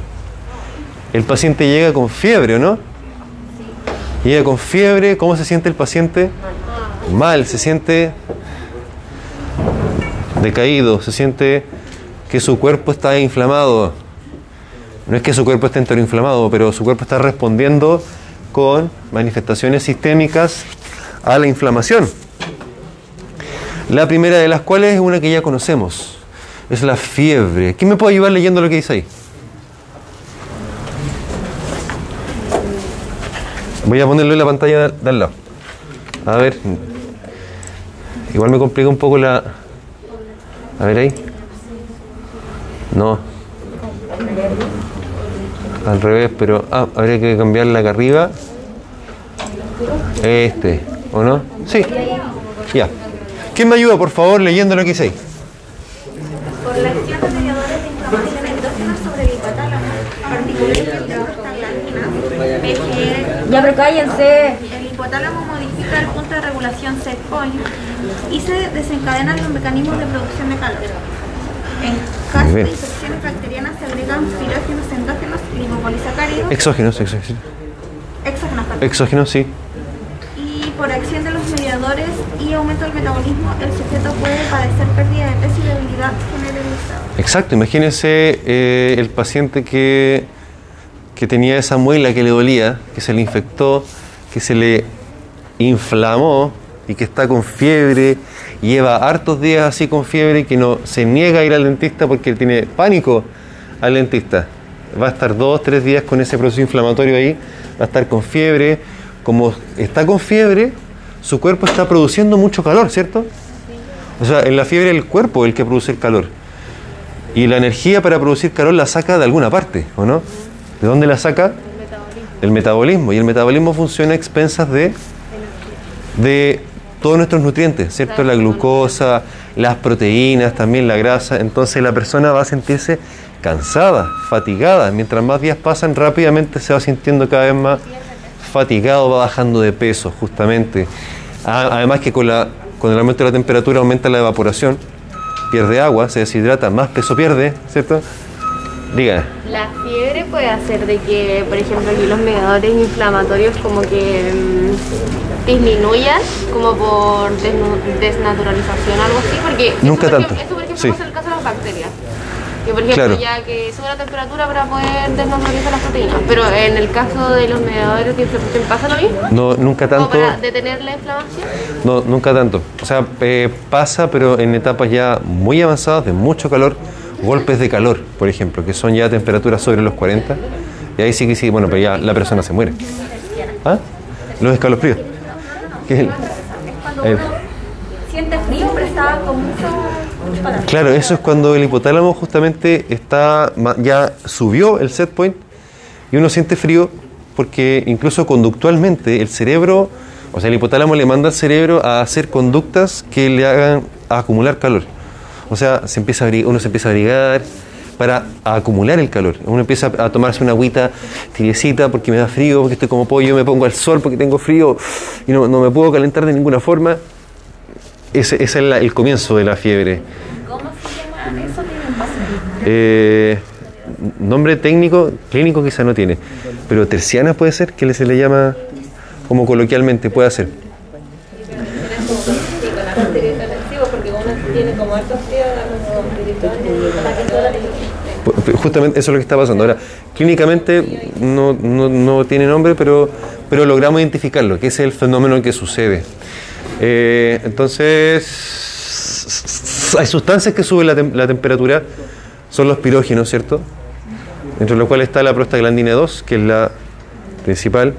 El paciente llega con fiebre, ¿o ¿no? Llega con fiebre, ¿cómo se siente el paciente? Mal, se siente decaído, se siente que su cuerpo está inflamado. No es que su cuerpo esté entero inflamado, pero su cuerpo está respondiendo con manifestaciones sistémicas a la inflamación. La primera de las cuales es una que ya conocemos, es la fiebre. ¿Quién me puede ayudar leyendo lo que dice ahí? Voy a ponerlo en la pantalla de, al lado. A ver. Igual me complica un poco la... A ver ahí. No. Al revés, pero... Ah, habría que cambiarla acá arriba. Este, ¿o no? Sí. Ya. ¿Quién me ayuda, por favor, leyendo lo que dice ahí? por la acción de mediadores de inflamación endógena sobre el hipotálamo, particularmente el prostaglandinas, Ya, pero cállense. el hipotálamo el punto de regulación set point y se desencadenan los mecanismos de producción de calor. En caso de infecciones bacterianas se agregan pirógenos endógenos, lipopolisacáridos, Exógenos, exógenos. exógenos, perdón. Exógenos, sí. y por acción de los mediadores y aumento del metabolismo, el sujeto puede padecer pérdida de peso y debilidad generalizada. Exacto, imagínense eh, el paciente que, que tenía esa muela que le dolía, que se le infectó, que se le inflamó y que está con fiebre, lleva hartos días así con fiebre que no se niega a ir al dentista porque tiene pánico al dentista. Va a estar dos, tres días con ese proceso inflamatorio ahí, va a estar con fiebre. Como está con fiebre, su cuerpo está produciendo mucho calor, ¿cierto? O sea, en la fiebre el cuerpo es el que produce el calor. Y la energía para producir calor la saca de alguna parte, ¿o no? ¿De dónde la saca? Del metabolismo. Y el metabolismo funciona a expensas de, de todos nuestros nutrientes, ¿cierto? La glucosa, las proteínas, también la grasa. Entonces la persona va a sentirse cansada, fatigada. Mientras más días pasan, rápidamente se va sintiendo cada vez más fatigado, va bajando de peso, justamente. Además que con, la, con el aumento de la temperatura aumenta la evaporación, pierde agua, se deshidrata, más peso pierde, ¿cierto? La fiebre puede hacer de que, por ejemplo, aquí los mediadores inflamatorios como que mm, disminuyan, como por desnaturalización algo así, porque eso, Nunca por tanto, ejemplo- eso, por ejemplo, sí. en el caso de las bacterias. Que, por ejemplo, Claro. ya que sube la temperatura para poder desnaturalizar las proteínas. Pero en el caso de los mediadores de inflamación, ¿pasa lo mismo? No, nunca tanto. para detener la inflamación. No, nunca tanto. O sea, eh, pasa, pero en etapas ya muy avanzadas, de mucho calor, golpes de calor, por ejemplo, que son ya temperaturas sobre los 40. Y ahí sí que sí, bueno, pero ya la persona se muere. ¿Ah? Los escalofríos. ¿Qué es el- el- Siente frío, pero está con mucho. Claro, eso es cuando el hipotálamo justamente está ya subió el set point y uno siente frío porque incluso conductualmente el cerebro, o sea, el hipotálamo le manda al cerebro a hacer conductas que le hagan acumular calor. O sea, se empieza a uno se empieza a abrigar para acumular el calor. Uno empieza a tomarse una agüita tibiecita porque me da frío, porque estoy como pollo, me pongo al sol porque tengo frío y no, no me puedo calentar de ninguna forma. Ese, ese es la- el comienzo de la fiebre. ¿Cómo se llama eso? Tiene un paso. Eh, nombre técnico, clínico quizá no tiene, pero terciana puede ser, que se le llama como coloquialmente puede ser. Justamente eso es lo que está pasando. Ahora, clínicamente no, no- no tiene nombre, pero, pero logramos identificarlo, que es el fenómeno que sucede. Eh, entonces, hay sustancias que suben la, la temperatura, son los pirógenos, ¿cierto? Entre los cuales está la prostaglandina 2, que es la principal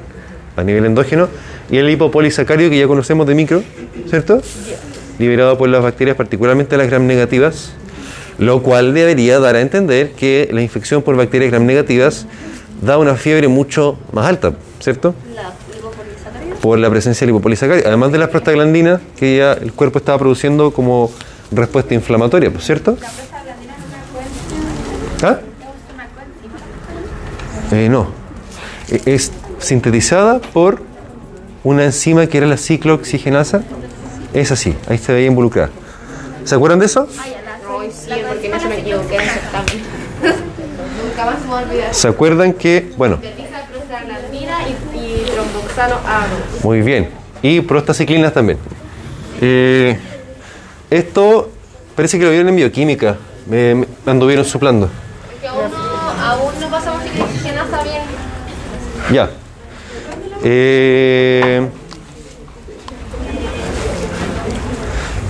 a nivel endógeno, y el lipopolisacárido que ya conocemos de micro, ¿cierto? Liberado por las bacterias, particularmente las gram negativas, lo cual debería dar a entender que la infección por bacterias gram negativas da una fiebre mucho más alta, ¿cierto? ¿La por la presencia de lipopolisacáridos, además de las prostaglandinas que ya el cuerpo estaba produciendo como respuesta inflamatoria, ¿pues ¿cierto? ¿Ah? Eh, no. E- Es sintetizada por una enzima que era la ciclooxigenasa. Es así, ahí se veía involucrada. ¿Se acuerdan de eso? Hoy sí, porque no se me equivoqué en el certamen. Nunca más se me va a olvidar. ¿Se acuerdan que, bueno, muy bien. Y prostaciclinas también. Eh, esto parece que lo vieron en bioquímica. Me, me anduvieron soplando. Es que aún no, aún no pasamos ciclooxigenasa bien. Ya. Eh,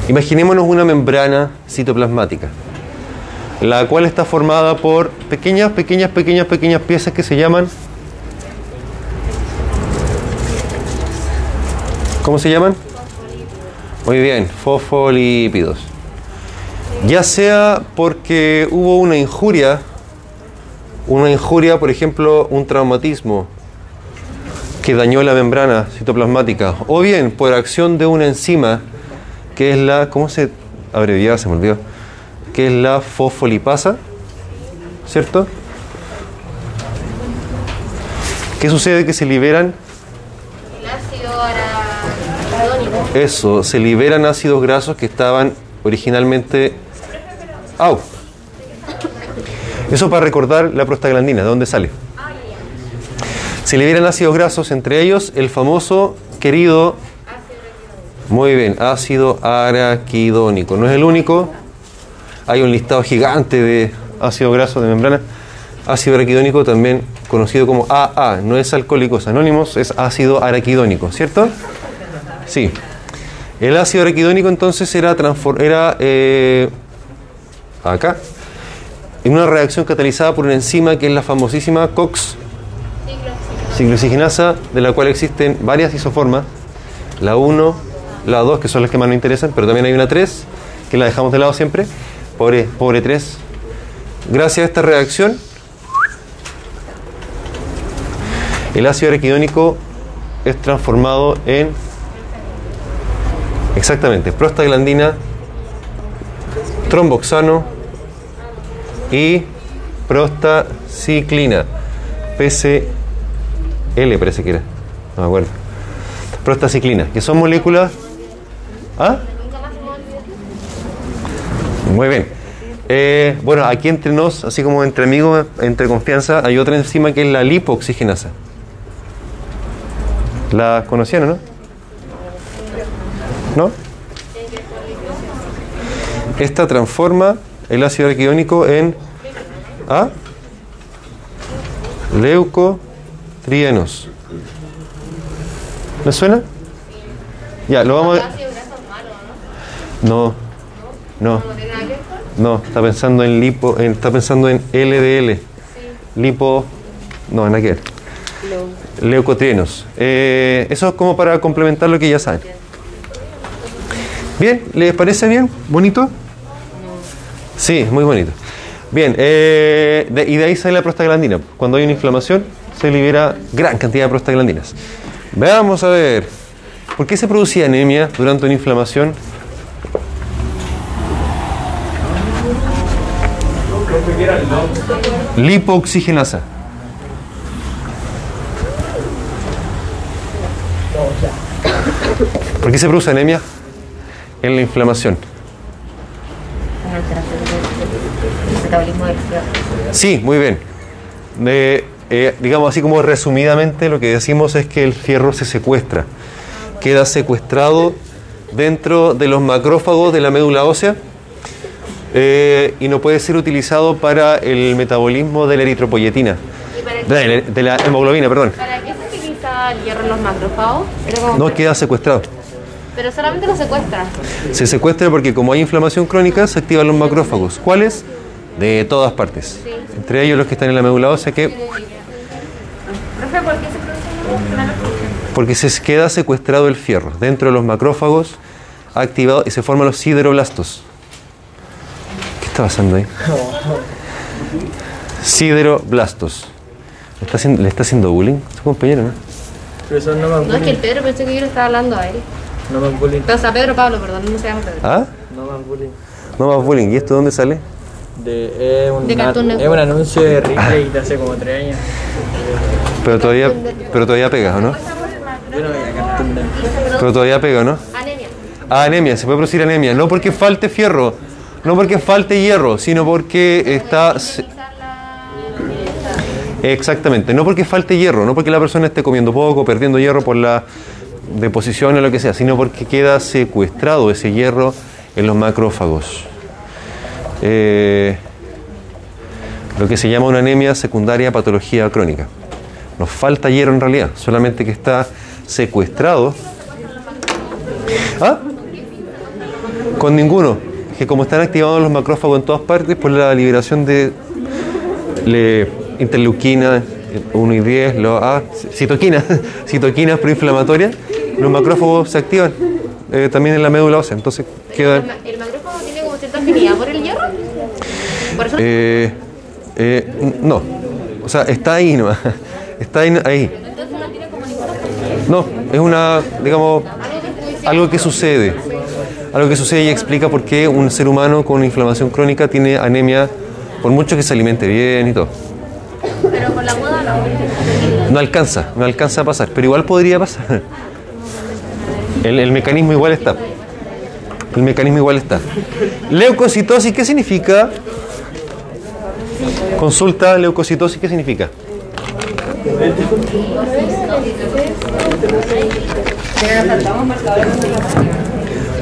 imaginémonos una membrana citoplasmática, la cual está formada por pequeñas, pequeñas, pequeñas, pequeñas piezas que se llaman... ¿Cómo se llaman? Muy bien, fosfolípidos. Ya sea porque hubo una injuria, una injuria, por ejemplo, un traumatismo, que dañó la membrana citoplasmática, o bien por acción de una enzima que es la, ¿cómo se abreviaba? Se me olvidó, que es la fosfolipasa, ¿cierto? ¿Qué sucede? Que se liberan, El ácido araquidónico. eso, se liberan ácidos grasos que estaban originalmente... ¡Au! Eso para recordar la prostaglandina, ¿de dónde sale? Se liberan ácidos grasos, entre ellos el famoso, querido, muy bien, ácido araquidónico. No es el único, hay un listado gigante de ácido graso de membrana. Ácido araquidónico también conocido como AA, no es alcohólicos anónimos, es ácido araquidónico, ¿cierto? Sí. El ácido araquidónico entonces era, era eh, acá, en una reacción catalizada por una enzima que es la famosísima COX ciclooxigenasa, de la cual existen varias isoformas, la 1, la 2, que son las que más nos interesan, pero también hay una 3, que la dejamos de lado siempre, pobre, pobre 3. Gracias a esta reacción, el ácido araquidónico es transformado en, exactamente, prostaglandina, tromboxano y prostaciclina, PC L parece que era, no me acuerdo. Prostaciclina, que son moléculas. ¿Ah? Muy bien. Eh, bueno, aquí entre nos, así como entre amigos, entre confianza, hay otra enzima que es la lipooxigenasa. ¿La conocían o no? ¿No? Esta transforma el ácido araquidónico en ¿Ah? leucotrienos. ¿Le suena? Ya, lo vamos a... ácido graso es malo, ¿no? No, no, está pensando en lipo, en- está pensando en LDL. Lipo, no, que ver. Leucotrienos. Eh, eso es como para complementar lo que ya saben. Bien, ¿les parece bien? ¿Bonito? Sí, muy bonito. Bien, eh, de- y de ahí sale la prostaglandina. Cuando hay una inflamación, se libera gran cantidad de prostaglandinas. Veamos a ver, ¿por qué se producía anemia durante una inflamación? Lipooxigenasa. ¿Por qué se produce anemia? En la inflamación. El metabolismo del fierro. Sí, muy bien. De, eh, digamos así como resumidamente lo que decimos es que el fierro se secuestra. Queda secuestrado dentro de los macrófagos de la médula ósea eh, y no puede ser utilizado para el metabolismo de la eritropoyetina. ¿Y para De la, de la hemoglobina, perdón. ¿Para qué se utiliza el hierro en los macrófagos? No queda secuestrado. Pero solamente lo secuestra. Se secuestra porque como hay inflamación crónica se activan los macrófagos. ¿Cuáles? De todas partes. Entre ellos los que están en la médula ósea que Profe, ¿por qué se porque se queda secuestrado el fierro dentro de los macrófagos activado y se forman los sideroblastos. ¿Qué está pasando ahí? Sideroblastos. ¿Le está haciendo, le está haciendo bullying? Su compañero, ¿no? Profesor, no No es que el. Pedro pensó que yo le estaba hablando a él. No más bullying. O sea, Pedro Pablo, perdón, no se llama Pedro. ¿Ah? No más bullying. No más bullying. ¿Y esto dónde sale? De, es, un, De Cartoon es un anuncio de Ripley de hace como tres años. Pero todavía, pero todavía pega, ¿o no? Yo no veía Cartoon Network. Pero todavía pega, ¿no? Anemia. Ah, anemia, se puede producir anemia. No porque falte fierro, no porque falte hierro, sino porque está... Exactamente, no porque falte hierro, no porque la persona esté comiendo poco, perdiendo hierro por la deposición o lo que sea, sino porque queda secuestrado ese hierro en los macrófagos. Eh, lo que se llama una anemia secundaria patología crónica. Nos falta hierro en realidad, solamente que está secuestrado. ¿Ah? Con ninguno. Que como están activados los macrófagos en todas partes por la liberación de le, interleuquina 1 y 10, lo, ah, citoquinas, citoquinas proinflamatorias, los macrófagos se activan eh, también en la médula ósea. Entonces queda... el macrófago tiene como cierta afinidad por el hierro. Por eso Eh, eh, no, o sea, está ahí nomás. Está ahí. ahí. No, es una, digamos, algo que sucede. Algo que sucede y explica por qué un ser humano con inflamación crónica tiene anemia, por mucho que se alimente bien y todo. Pero con la moda no. No alcanza, no alcanza a pasar, pero igual podría pasar. El, el mecanismo igual está. El mecanismo igual está. Leucocitosis, ¿qué significa? Consulta leucocitosis, ¿qué significa?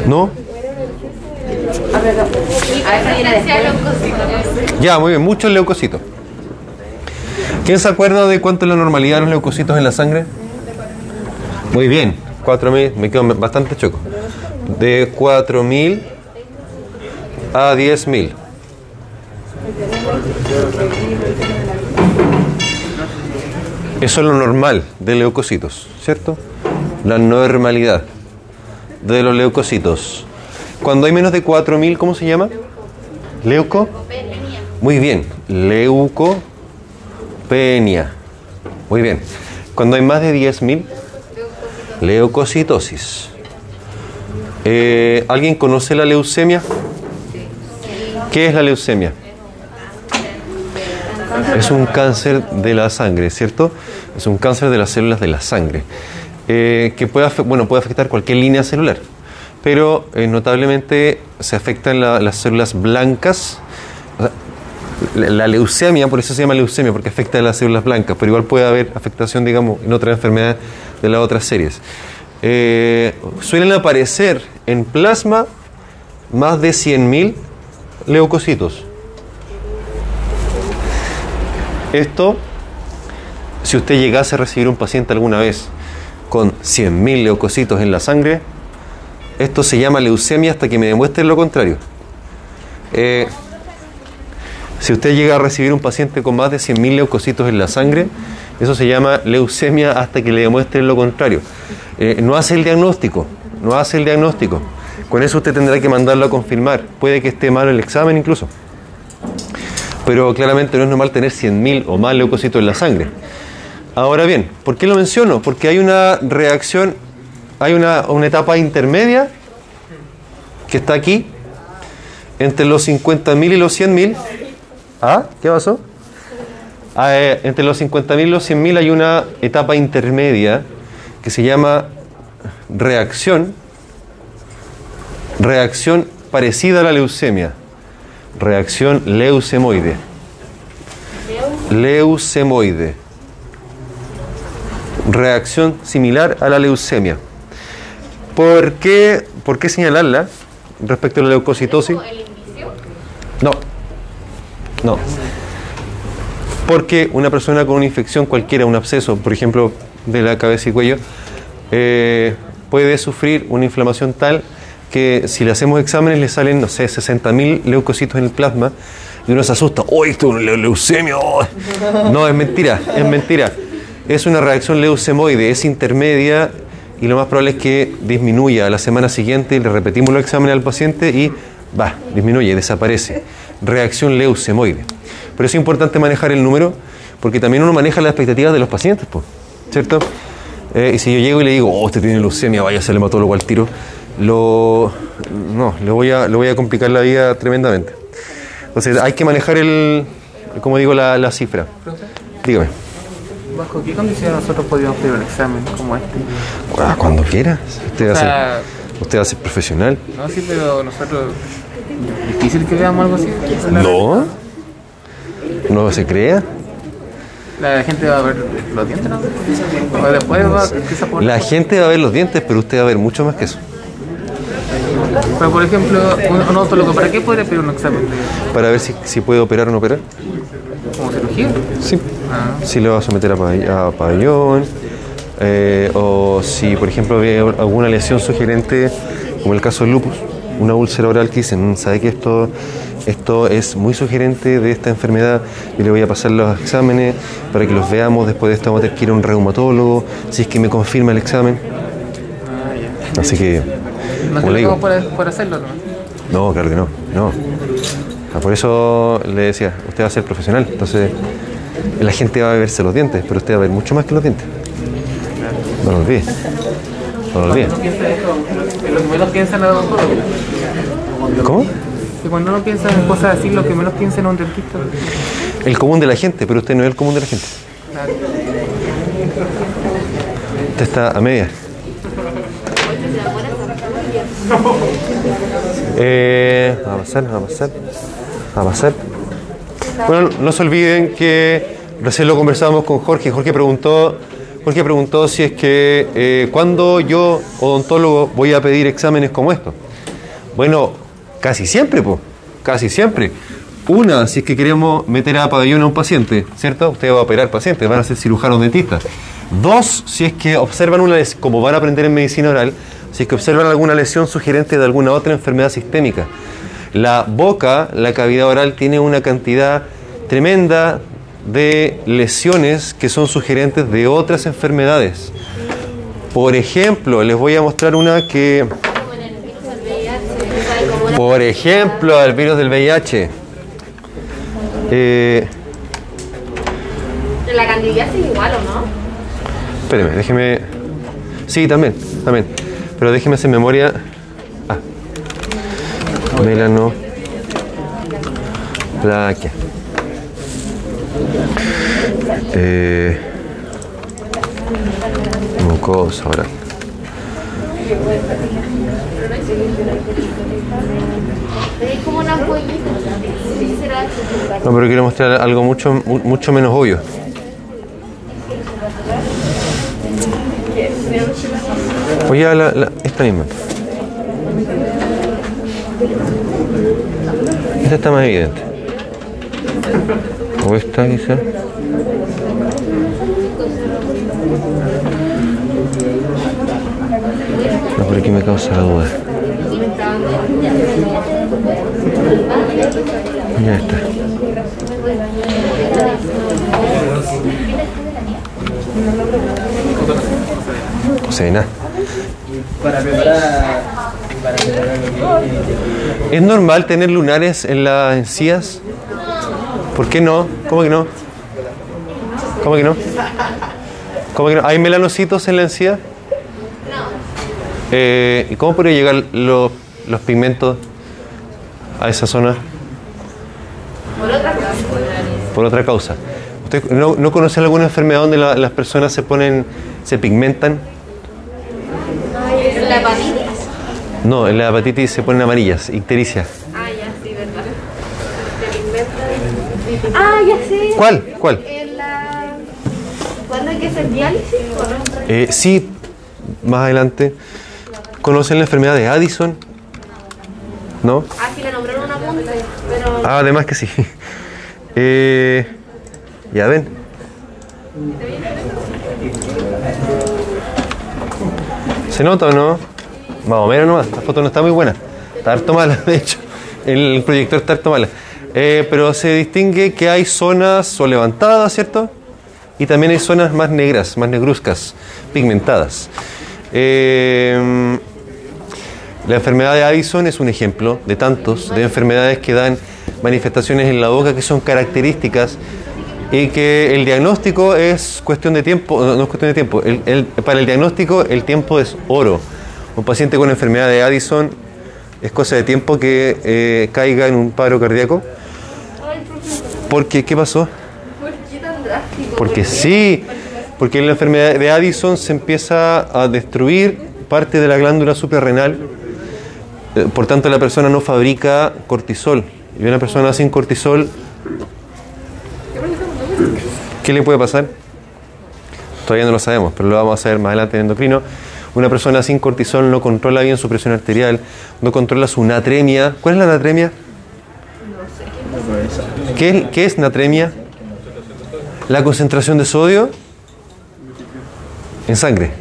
¿No? Ya, muy bien, muchos leucocitos. ¿Quién se acuerda de cuánto es la normalidad de los leucocitos en la sangre? Muy bien, 4.000, me quedo bastante choco. De 4.000 a 10.000. Eso es lo normal de leucocitos, ¿cierto? La normalidad de los leucocitos. Cuando hay menos de 4.000, ¿cómo se llama? Leuco. Muy bien, leucopenia. Muy bien. Cuando hay más de 10.000, leucocitosis. Eh, ¿Alguien conoce la leucemia? ¿Qué es la leucemia? Es un cáncer de la sangre, ¿cierto? Es un cáncer de las células de la sangre, eh, que puede, bueno, puede afectar cualquier línea celular, pero eh, notablemente se afectan la- las células blancas. La, leucemia, por eso se llama leucemia, porque afecta a las células blancas, pero igual puede haber afectación, digamos, en otras enfermedades de las otras series. Eh, suelen aparecer en plasma más de 100.000 leucocitos. Esto, si usted llegase a recibir un paciente alguna vez con 100.000 leucocitos en la sangre, esto se llama leucemia hasta que me demuestren lo contrario. Eh, si usted llega a recibir un paciente con más de 100.000 leucocitos en la sangre, eso se llama leucemia hasta que le demuestren lo contrario. Eh, no hace el diagnóstico, no hace el diagnóstico. Con eso usted tendrá que mandarlo a confirmar. Puede que esté malo el examen incluso. Pero claramente no es normal tener 100.000 o más leucocitos en la sangre. Ahora bien, ¿por qué lo menciono? Porque hay una reacción, hay una, una etapa intermedia que está aquí, entre los 50.000 y los 100.000. ¿Ah? ¿Qué pasó? Ah, eh, entre los 50.000 y los 100.000 hay una etapa intermedia que se llama reacción, reacción parecida a la leucemia, reacción leucemoide. Leucemoide. Reacción similar a la leucemia. ¿Por qué, por qué señalarla respecto a la leucocitosis? el indicio. No. No. Porque una persona con una infección cualquiera, un absceso, por ejemplo, de la cabeza y cuello, eh, puede sufrir una inflamación tal que si le hacemos exámenes le salen, no sé, 60.000 leucocitos en el plasma y uno se asusta, ¡oh, esto es una leu- leucemia! oh". No, es mentira, es mentira. Es una reacción leucemoide, es intermedia y lo más probable es que disminuya a la semana siguiente, le repetimos los exámenes al paciente y va, disminuye, desaparece. Reacción leucemoide. Pero es importante manejar el número porque también uno maneja las expectativas de los pacientes, po, ¿cierto? Eh, y si yo llego y le digo, oh, usted tiene leucemia, vaya a hacerle hematólogo al tiro, no, le voy, a, le voy a complicar la vida tremendamente. Entonces hay que manejar el, como digo, la, la cifra. Dígame. ¿Bajo qué condiciones nosotros podríamos pedir un examen como este? Ah, cuando quiera. Usted va, O a sea, ser, usted va a ser profesional. no, sí, pero nosotros... Difícil que veamos algo así. No. No se crea. La gente va a ver los dientes, ¿no? O después va a por... La gente va a ver los dientes, pero usted va a ver mucho más que eso. Pero por ejemplo, un, un odontólogo, ¿para qué podría pedir un examen? Para ver si, si puede operar o no operar. ¿Como cirugía? Sí. Ah. Si le va a someter a, pabell- a pabellón. eh, o si, por ejemplo, ve alguna lesión sugerente, como el caso del lupus, una úlcera oral que dicen, "Mm, ¿sabe que esto, esto es muy sugerente de esta enfermedad? Y le voy a pasar los exámenes para que los veamos. Después de esto vamos a tener que ir a un reumatólogo, si es que me confirma el examen. Ah. Así que, No como le digo, por, por hacerlo, ¿no? no, claro que no, no. Por eso le decía, usted va a ser profesional, entonces la gente va a verse los dientes, pero usted va a ver mucho más que los dientes. No lo olvide. No lo olvide. Uno piensa eso, en lo que menos piensa en el odontólogo. ¿Cómo? Que cuando uno piensa en cosas así, lo que menos piensa en un dentista. El común de la gente, pero usted no es el común de la gente. Usted está a media. Eh, va a pasar, va a pasar, va a pasar. Bueno, no se olviden que recién lo conversábamos con Jorge. Jorge preguntó, Jorge preguntó si es que eh, cuando yo, odontólogo, voy a pedir exámenes como estos. Bueno, casi siempre, pues, casi siempre. Una, si es que queremos meter a pabellón a un paciente, ¿cierto? Usted va a operar pacientes, van a ser cirujanos dentistas. Dos, si es que observan una lesión, como van a aprender en medicina oral, si es que observan alguna lesión sugerente de alguna otra enfermedad sistémica. La boca, la cavidad oral, tiene una cantidad tremenda de lesiones que son sugerentes de otras enfermedades. Por ejemplo, les voy a mostrar una que, por ejemplo, el virus del VIH. Eh, La candidiasis igual, ¿o no? espéreme, déjeme. Sí, también, también. Pero déjeme hacer memoria. Melano. Plaquia. Eh, mucosa oral. No, pero quiero mostrar algo mucho, mu- mucho menos obvio. Oye, la, la- esta misma. Esta está más evidente. O esta quizá. No, pero aquí me causa la duda. Ya está. Nada. Para preparar, ¿Es normal tener lunares en las encías? ¿Por qué no? ¿Cómo que no? ¿Cómo que no? ¿Cómo que no? ¿Hay melanocitos en la encía? Eh, ¿Y cómo podría llegar los, los pigmentos a esa zona? Por otra cosa. Por otra causa. ¿Usted no, no conoce alguna enfermedad donde la- las personas se ponen, se pigmentan? La hepatitis. No, en la hepatitis se ponen amarillas, ictericia. Ah, ya, sí, verdad. Ah, ya sé. ¿Cuál? ¿Cuál? En la... ¿Cuándo hay que hacer diálisis? Eh, sí, más adelante. ¿Conocen la enfermedad de Addison? ¿No? Ah, sí, le nombraron una punta, pero... Ah, además que sí. Eh, ya ven. ¿Se nota o no? Más o menos nomás. La foto no está muy buena. Está harto mala, de hecho. El proyector está harto mala. Eh, pero se distingue que hay zonas o levantadas, ¿cierto? Y también hay zonas más negras, más negruzcas, pigmentadas. Eh, la enfermedad de Addison es un ejemplo de tantos, de enfermedades que dan manifestaciones en la boca que son características y que el diagnóstico es cuestión de tiempo, no, es cuestión de tiempo, el- para el diagnóstico el tiempo es oro. Un paciente con enfermedad de Addison es cosa de tiempo que eh, caiga en un paro cardíaco. Porque, ¿qué pasó? ¿Por qué tan? Porque sí, porque en la enfermedad de Addison se empieza a destruir parte de la glándula suprarrenal, eh, por tanto la persona no fabrica cortisol. Y una persona sin cortisol, ¿qué le puede pasar? Todavía no lo sabemos, pero lo vamos a saber más adelante en endocrino. Una persona sin cortisol no controla bien su presión arterial, no controla su natremia. ¿Cuál es la natremia? ¿Qué es, qué es natremia? La concentración de sodio en sangre.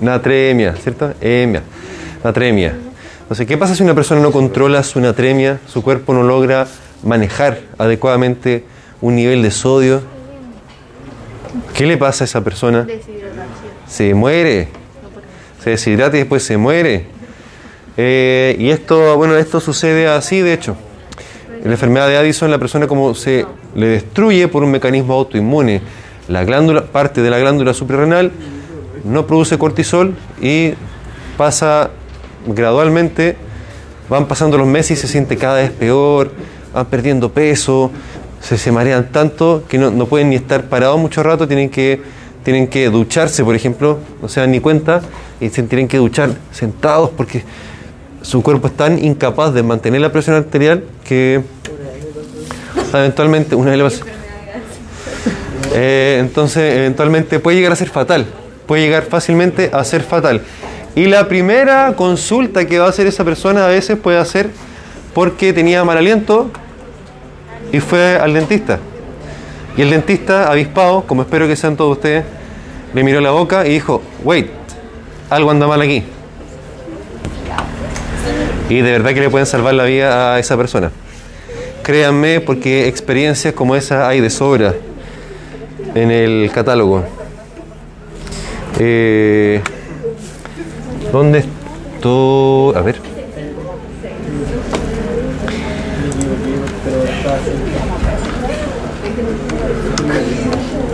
Natremia, ¿cierto? Emia. Natremia. Entonces, ¿qué pasa si una persona no controla su natremia, su cuerpo no logra manejar adecuadamente un nivel de sodio? ¿Qué le pasa a esa persona? Se muere. Se deshidrata y después se muere. Eh, y esto, bueno, esto sucede así, de hecho. En la enfermedad de Addison, la persona como se le destruye por un mecanismo autoinmune la glándula, parte de la glándula suprarrenal, no produce cortisol y pasa gradualmente, van pasando los meses y se siente cada vez peor, van perdiendo peso, se, se marean tanto que no, no pueden ni estar parados mucho rato, tienen que, tienen que ducharse, por ejemplo, no se dan ni cuenta y se tienen que duchar sentados porque su cuerpo es tan incapaz de mantener la presión arterial que eventualmente una pasa. Eh, entonces eventualmente puede llegar a ser fatal puede llegar fácilmente a ser fatal y la primera consulta que va a hacer esa persona a veces puede ser porque tenía mal aliento y fue al dentista y el dentista avispado como espero que sean todos ustedes le miró la boca y dijo wait algo anda mal aquí y de verdad que le pueden salvar la vida a esa persona. Créanme, porque experiencias como esa hay de sobra en el catálogo. Eh, ¿Dónde estoy? A ver.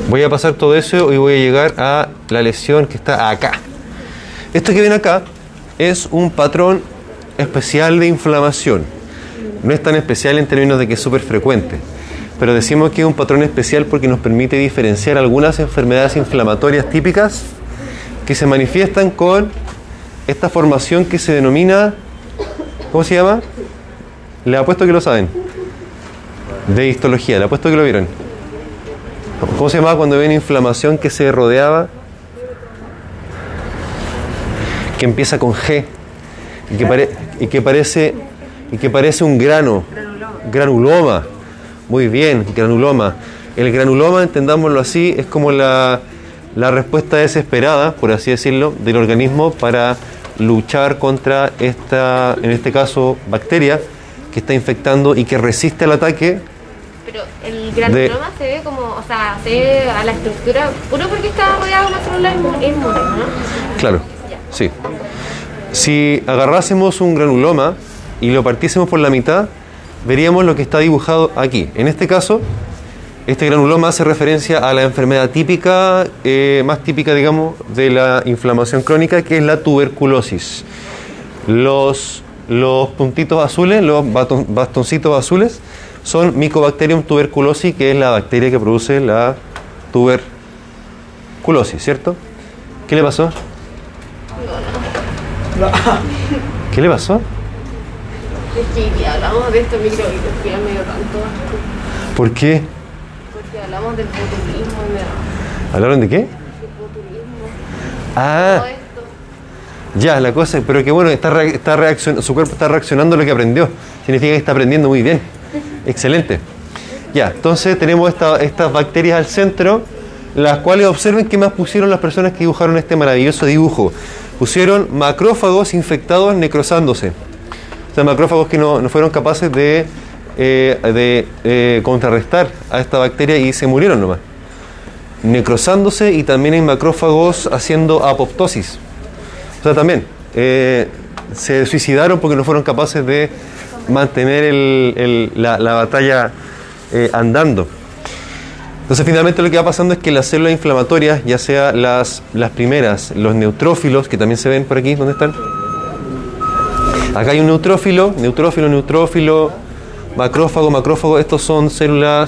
Voy a pasar todo eso y voy a llegar a la lesión que está acá. Esto que ven acá es un patrón especial de inflamación. No es tan especial en términos de que es súper frecuente, pero decimos que es un patrón especial porque nos permite diferenciar algunas enfermedades inflamatorias típicas que se manifiestan con esta formación que se denomina, ¿cómo se llama? Le apuesto que lo saben. De histología, le apuesto que lo vieron. ¿Cómo se llamaba cuando ven inflamación que se rodeaba? Que empieza con G y que, pare- y que parece y que parece un grano, granuloma. Muy bien, granuloma. El granuloma, entendámoslo así, es como la, la respuesta desesperada, por así decirlo, del organismo para luchar contra esta, en este caso, bacteria que está infectando y que resiste al ataque Pero el granuloma se ve como, o sea, se ve a la estructura puro porque está rodeado de una célula inmune, ¿no? Claro, sí. Si agarrásemos un granuloma y lo partiésemos por la mitad, veríamos lo que está dibujado aquí. En este caso, este granuloma hace referencia a la enfermedad típica, eh, más típica, digamos, de la inflamación crónica, que es la tuberculosis. Los, los puntitos azules, los bastoncitos azules, son Mycobacterium tuberculosis, que es la bacteria que produce la tuberculosis, ¿cierto? ¿Qué le pasó? ¿Qué le pasó? Es que hablamos de esto microbiología medio tanto, ¿Por qué? porque hablamos del botulismo y me da ¿Hablaron de qué? Ah, todo esto. ya, la cosa, pero que bueno, está, re- está reaccion- su cuerpo está reaccionando a lo que aprendió. Significa que está aprendiendo muy bien. Excelente. Ya, entonces tenemos esta- estas bacterias al centro, las cuales observen qué más pusieron las personas que dibujaron este maravilloso dibujo. Pusieron macrófagos infectados necrosándose. O sea, macrófagos que no, no fueron capaces de, eh, de eh, contrarrestar a esta bacteria y se murieron nomás. Necrosándose y también hay macrófagos haciendo apoptosis. O sea, también eh, se suicidaron porque no fueron capaces de mantener el- el- la, la batalla eh, andando. Entonces finalmente lo que va pasando es que las células inflamatorias, ya sea las, las primeras, los neutrófilos, que también se ven por aquí, ¿dónde están? Acá hay un neutrófilo, neutrófilo, neutrófilo, macrófago, macrófago, estos son células